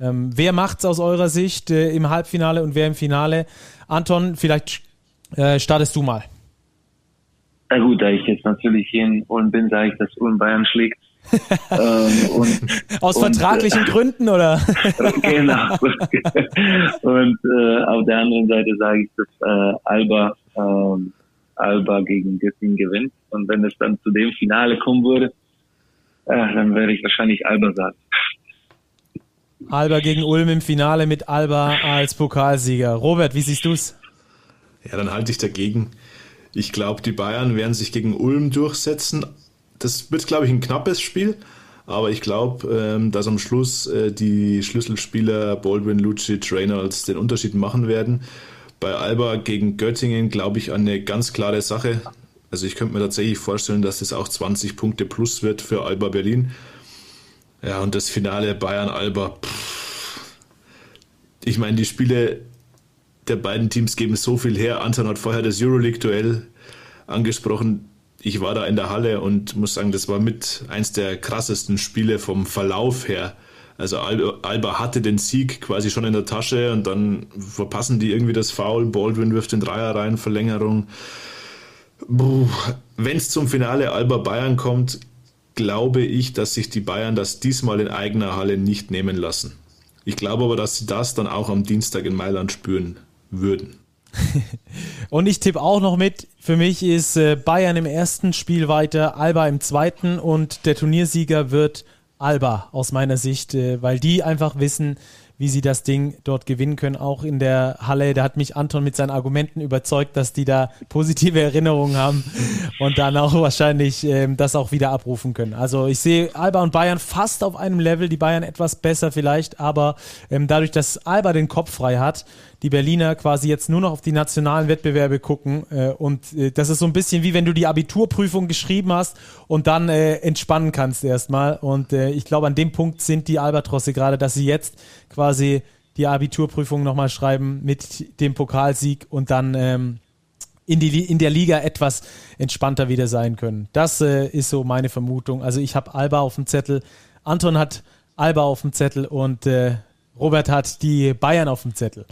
A: Ähm, wer macht's aus eurer Sicht äh, im Halbfinale und wer im Finale? Anton, vielleicht äh, startest du mal.
C: Na gut, da ich jetzt natürlich hier in Ulm bin, sage ich, dass Ulm Bayern schlägt. [LAUGHS]
A: ähm, und, Aus und, vertraglichen äh, Gründen, oder? [LAUGHS]
C: genau. und äh, auf der anderen Seite sage ich, dass äh, Alba, äh, Alba gegen Göttingen gewinnt. Und wenn es dann zu dem Finale kommen würde, äh, dann werde ich wahrscheinlich Alba sagen.
A: Alba gegen Ulm im Finale mit Alba als Pokalsieger. Robert, wie siehst du es?
B: Ja, dann halte ich dagegen. Ich glaube, die Bayern werden sich gegen Ulm durchsetzen. Das wird, glaube ich, ein knappes Spiel. Aber ich glaube, ähm, dass am Schluss äh, die Schlüsselspieler Baldwin, Lucic, Reynolds den Unterschied machen werden. Bei Alba gegen Göttingen glaube ich an eine ganz klare Sache. Also ich könnte mir tatsächlich vorstellen, dass es auch 20 Punkte plus wird für Alba Berlin. Ja, und das Finale Bayern-Alba. Ich meine, die Spiele der beiden Teams geben so viel her. Anton hat vorher das Euroleague-Duell angesprochen. Ich war da in der Halle und muss sagen, das war mit eins der krassesten Spiele vom Verlauf her. Also Alba hatte den Sieg quasi schon in der Tasche und dann verpassen die irgendwie das Foul. Baldwin wirft den Dreier rein, Verlängerung. Wenn es zum Finale Alba Bayern kommt, glaube ich, dass sich die Bayern das diesmal in eigener Halle nicht nehmen lassen. Ich glaube aber, dass sie das dann auch am Dienstag in Mailand spüren würden. [LAUGHS]
A: und ich tippe auch noch mit, für mich ist äh, Bayern im ersten Spiel weiter, Alba im zweiten und der Turniersieger wird Alba aus meiner Sicht, äh, weil die einfach wissen, wie sie das Ding dort gewinnen können, auch in der Halle. Da hat mich Anton mit seinen Argumenten überzeugt, dass die da [LAUGHS] positive Erinnerungen haben und dann auch wahrscheinlich ähm, das auch wieder abrufen können. Also ich sehe Alba und Bayern fast auf einem Level, die Bayern etwas besser vielleicht, aber ähm, dadurch, dass Alba den Kopf frei hat, die Berliner quasi jetzt nur noch auf die nationalen Wettbewerbe gucken. Äh, und äh, das ist so ein bisschen wie wenn du die Abiturprüfung geschrieben hast und dann äh, entspannen kannst erstmal. Und äh, ich glaube, an dem Punkt sind die Albatrosse gerade, dass sie jetzt quasi die Abiturprüfung nochmal schreiben mit dem Pokalsieg und dann ähm, in, die, in der Liga etwas entspannter wieder sein können. Das äh, ist so meine Vermutung. Also ich habe Alba auf dem Zettel, Anton hat Alba auf dem Zettel und äh, Robert hat die Bayern auf dem Zettel.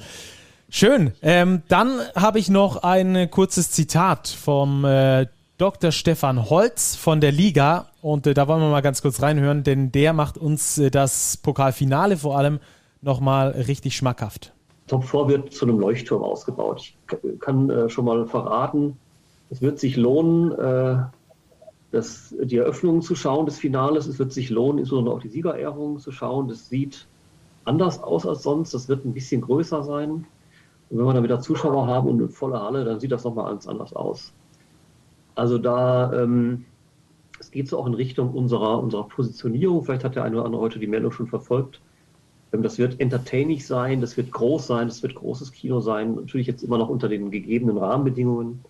A: Schön. Ähm, dann habe ich noch ein kurzes Zitat vom äh, Dr. Stefan Holz von der Liga. Und äh, da wollen wir mal ganz kurz reinhören, denn der macht uns äh, das Pokalfinale vor allem nochmal richtig schmackhaft.
H: Top 4 wird zu einem Leuchtturm ausgebaut. Ich kann äh, schon mal verraten, es wird sich lohnen, äh, das, die Eröffnung zu schauen des Finales. Es wird sich lohnen, insbesondere auch die Siegerehrung zu schauen. Das sieht anders aus als sonst. Das wird ein bisschen größer sein. Und wenn wir dann wieder Zuschauer haben und eine volle Halle, dann sieht das nochmal ganz anders aus. Also da, ähm, es geht so auch in Richtung unserer, unserer Positionierung. Vielleicht hat der eine oder andere heute die Meldung schon verfolgt. Ähm, das wird entertaining sein, das wird groß sein, das wird großes Kino sein. Natürlich jetzt immer noch unter den gegebenen Rahmenbedingungen.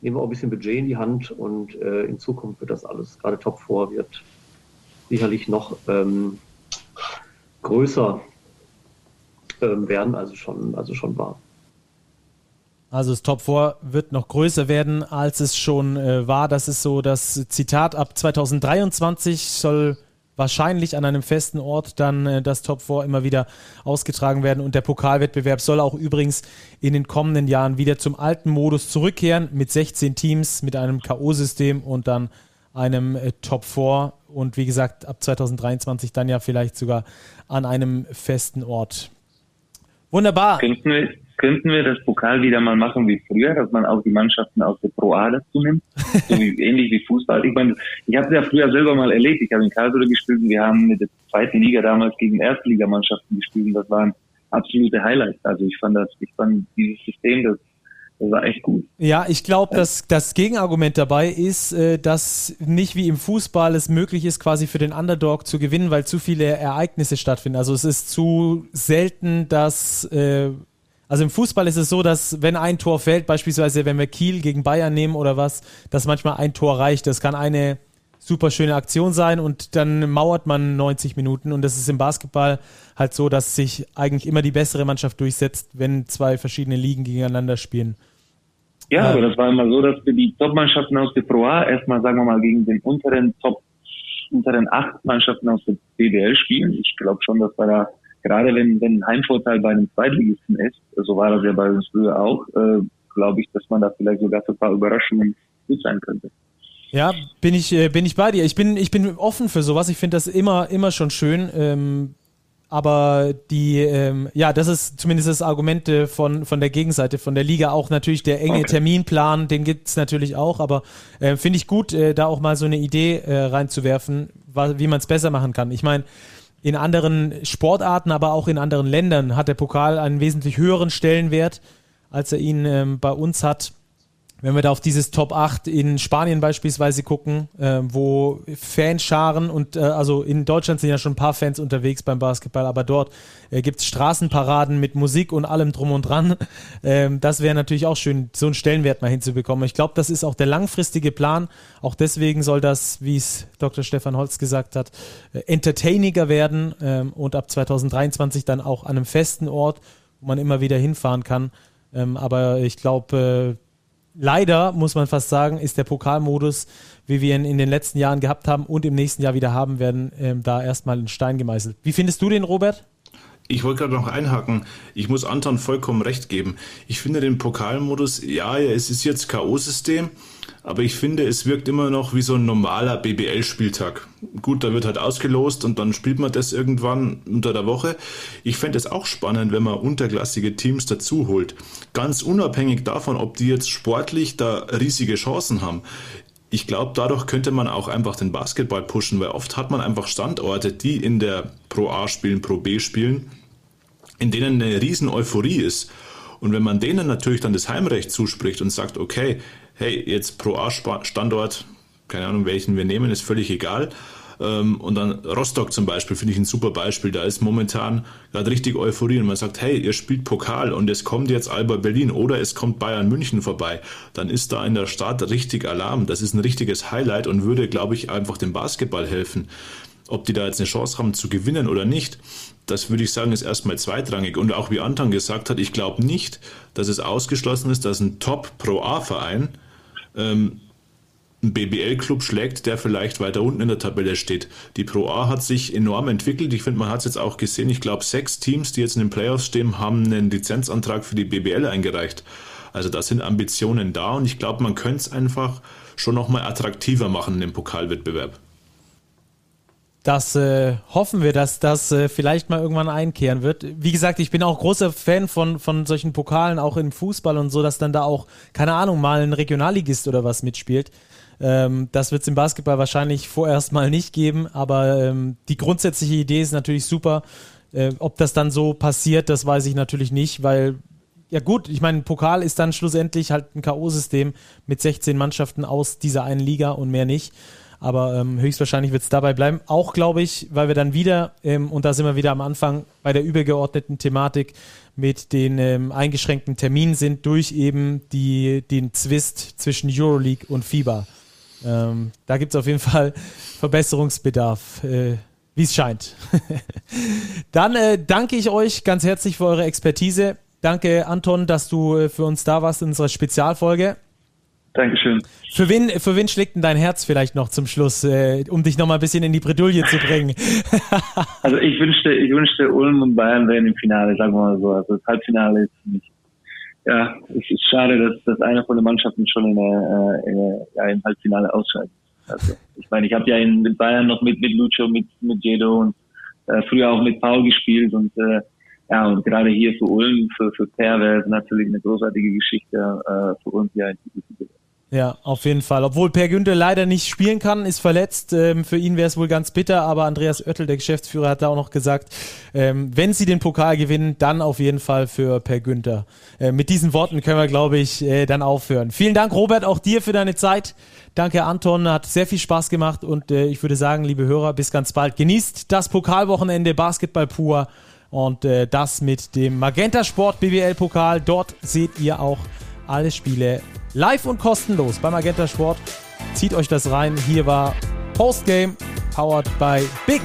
H: Nehmen wir auch ein bisschen Budget in die Hand und äh, in Zukunft wird das alles, gerade Top 4 wird sicherlich noch ähm, größer ähm, werden, also schon, also schon war.
A: Also das Top 4 wird noch größer werden, als es schon äh, war. Das ist so das Zitat. Ab 2023 soll wahrscheinlich an einem festen Ort dann äh, das Top 4 immer wieder ausgetragen werden. Und der Pokalwettbewerb soll auch übrigens in den kommenden Jahren wieder zum alten Modus zurückkehren mit 16 Teams, mit einem K.O.-System und dann einem äh, Top 4. Und wie gesagt, ab 2023 dann ja vielleicht sogar an einem festen Ort. Wunderbar.
C: Könnten wir, könnten wir das Pokal wieder mal machen wie früher, dass man auch die Mannschaften aus der Pro A dazu nimmt, so wie, [LAUGHS] ähnlich wie Fußball. Ich meine, ich habe es ja früher selber mal erlebt. Ich habe in Karlsruhe gespielt und wir haben mit der zweiten Liga damals gegen Erstligamannschaften gespielt und das waren absolute Highlights. Also ich fand das, ich fand dieses System, das das war echt gut.
A: Ja, ich glaube, dass das Gegenargument dabei ist, äh, dass nicht wie im Fußball es möglich ist, quasi für den Underdog zu gewinnen, weil zu viele Ereignisse stattfinden. Also es ist zu selten, dass äh, also im Fußball ist es so, dass wenn ein Tor fällt, beispielsweise wenn wir Kiel gegen Bayern nehmen oder was, dass manchmal ein Tor reicht. Das kann eine super schöne Aktion sein und dann mauert man 90 Minuten und das ist im Basketball halt so, dass sich eigentlich immer die bessere Mannschaft durchsetzt, wenn zwei verschiedene Ligen gegeneinander spielen.
C: Ja, ja. aber das war immer so, dass wir die Top-Mannschaften aus der Pro A erstmal, sagen wir mal, gegen den unteren Top, unteren acht Mannschaften aus der BBL spielen. Ich glaube schon, dass wir da gerade wenn, wenn ein Heimvorteil bei einem Zweitligisten ist, so war das ja bei uns früher auch, äh, glaube ich, dass man da vielleicht sogar für ein paar Überraschungen gut sein könnte.
A: Ja, bin ich, äh, bin ich bei dir. Ich bin, ich bin offen für sowas. Ich finde das immer, immer schon schön. Ähm, aber die, ähm, ja, das ist zumindest das Argument äh, von, von der Gegenseite, von der Liga auch natürlich der enge okay. Terminplan, den gibt es natürlich auch, aber äh, finde ich gut, äh, da auch mal so eine Idee äh, reinzuwerfen, wie man es besser machen kann. Ich meine, in anderen Sportarten, aber auch in anderen Ländern hat der Pokal einen wesentlich höheren Stellenwert, als er ihn ähm, bei uns hat. Wenn wir da auf dieses Top 8 in Spanien beispielsweise gucken, äh, wo Fanscharen und äh, also in Deutschland sind ja schon ein paar Fans unterwegs beim Basketball, aber dort äh, gibt es Straßenparaden mit Musik und allem drum und dran. [LAUGHS] Ähm, das wäre natürlich auch schön, so einen Stellenwert mal hinzubekommen. Ich glaube, das ist auch der langfristige Plan. Auch deswegen soll das, wie es Dr. Stefan Holz gesagt hat, äh, entertainiger werden ähm, und ab 2023 dann auch an einem festen Ort, wo man immer wieder hinfahren kann. Ähm, aber ich glaube, äh, leider, muss man fast sagen, ist der Pokalmodus, wie wir ihn in den letzten Jahren gehabt haben und im nächsten Jahr wieder haben werden, ähm, da erstmal in Stein gemeißelt. Wie findest du den, Robert?
B: Ich wollte gerade noch einhaken. Ich muss Anton vollkommen recht geben. Ich finde den Pokalmodus, ja, es ist jetzt K.O.-System, aber ich finde, es wirkt immer noch wie so ein normaler BBL-Spieltag. Gut, da wird halt ausgelost und dann spielt man das irgendwann unter der Woche. Ich fände es auch spannend, wenn man unterklassige Teams dazu holt. Ganz unabhängig davon, ob die jetzt sportlich da riesige Chancen haben. Ich glaube, dadurch könnte man auch einfach den Basketball pushen, weil oft hat man einfach Standorte, die in der Pro A spielen, Pro B spielen, in denen eine riesen Euphorie ist. Und wenn man denen natürlich dann das Heimrecht zuspricht und sagt, okay, hey, jetzt pro A-Standort, keine Ahnung welchen wir nehmen, ist völlig egal. Ähm, und dann Rostock zum Beispiel finde ich ein super Beispiel. Da ist momentan gerade richtig Euphorie und man sagt, hey, ihr spielt Pokal und es kommt jetzt Alba Berlin oder es kommt Bayern München vorbei. Dann ist da in der Stadt richtig Alarm. Das ist ein richtiges Highlight und würde, glaube ich, einfach dem Basketball helfen. Ob die da jetzt eine Chance haben zu gewinnen oder nicht, das würde ich sagen, ist erstmal zweitrangig. Und auch wie Anton gesagt hat, ich glaube nicht, dass es ausgeschlossen ist, dass ein Top-Pro-A-Verein ähm, einen BBL-Club schlägt, der vielleicht weiter unten in der Tabelle steht. Die Pro A hat sich enorm entwickelt. Ich finde, man hat es jetzt auch gesehen. Ich glaube, sechs Teams, die jetzt in den Playoffs stehen, haben einen Lizenzantrag für die BBL eingereicht. Also da sind Ambitionen da und ich glaube, man könnte es einfach schon nochmal attraktiver machen in dem Pokalwettbewerb.
A: Das äh, hoffen wir, dass das äh, vielleicht mal irgendwann einkehren wird. Wie gesagt, ich bin auch großer Fan von, von solchen Pokalen, auch im Fußball und so, dass dann da auch, keine Ahnung, mal ein Regionalligist oder was mitspielt. Ähm, das wird es im Basketball wahrscheinlich vorerst mal nicht geben, aber ähm, die grundsätzliche Idee ist natürlich super. Äh, ob das dann so passiert, das weiß ich natürlich nicht, weil ja gut, ich meine, Pokal ist dann schlussendlich halt ein K.O.-System mit 16 Mannschaften aus dieser einen Liga und mehr nicht. Aber ähm, höchstwahrscheinlich wird es dabei bleiben. Auch glaube ich, weil wir dann wieder, ähm, und da sind wir wieder am Anfang bei der übergeordneten Thematik mit den ähm, eingeschränkten Terminen sind durch eben die, den Zwist zwischen Euroleague und FIBA. Ähm, da gibt es auf jeden Fall Verbesserungsbedarf. Äh, wie es scheint. [LAUGHS] Dann äh, danke ich euch ganz herzlich für eure Expertise. Danke, Anton, dass du äh, für uns da warst in unserer Spezialfolge.
C: Dankeschön.
A: Für wen, für wen schlägt denn dein Herz vielleicht noch zum Schluss, äh, um dich noch mal ein bisschen in die Bredouille zu bringen? [LAUGHS] [LAUGHS]
C: also ich wünschte, ich wünschte, Ulm und Bayern wären im Finale, sagen wir mal so. Also das Halbfinale ist mich. Ja, es ist schade, dass, dass einer von den Mannschaften schon in der, äh, in der, ja, im Halbfinale ausscheidet. Also ich meine, ich habe ja in Bayern noch mit, mit Lucio, mit, mit Jedo und äh, früher auch mit Paul gespielt und äh, ja, und gerade hier für Ulm, für, für Per wäre es natürlich eine großartige Geschichte äh, für uns hier ein Titel zu gewinnen.
A: Ja, auf jeden Fall. Obwohl Per Günther leider nicht spielen kann, ist verletzt. Ähm, für ihn wäre es wohl ganz bitter, aber Andreas Oettel, der Geschäftsführer, hat da auch noch gesagt, ähm, wenn sie den Pokal gewinnen, dann auf jeden Fall für Per Günther. Äh, mit diesen Worten können wir, glaube ich, äh, dann aufhören. Vielen Dank, Robert, auch dir für deine Zeit. Danke, Anton. Hat sehr viel Spaß gemacht und äh, ich würde sagen, liebe Hörer, bis ganz bald. Genießt das Pokalwochenende Basketball pur und äh, das mit dem Magenta Sport BWL Pokal. Dort seht ihr auch alle Spiele live und kostenlos beim Magenta Sport. Zieht euch das rein. Hier war Postgame, powered by Big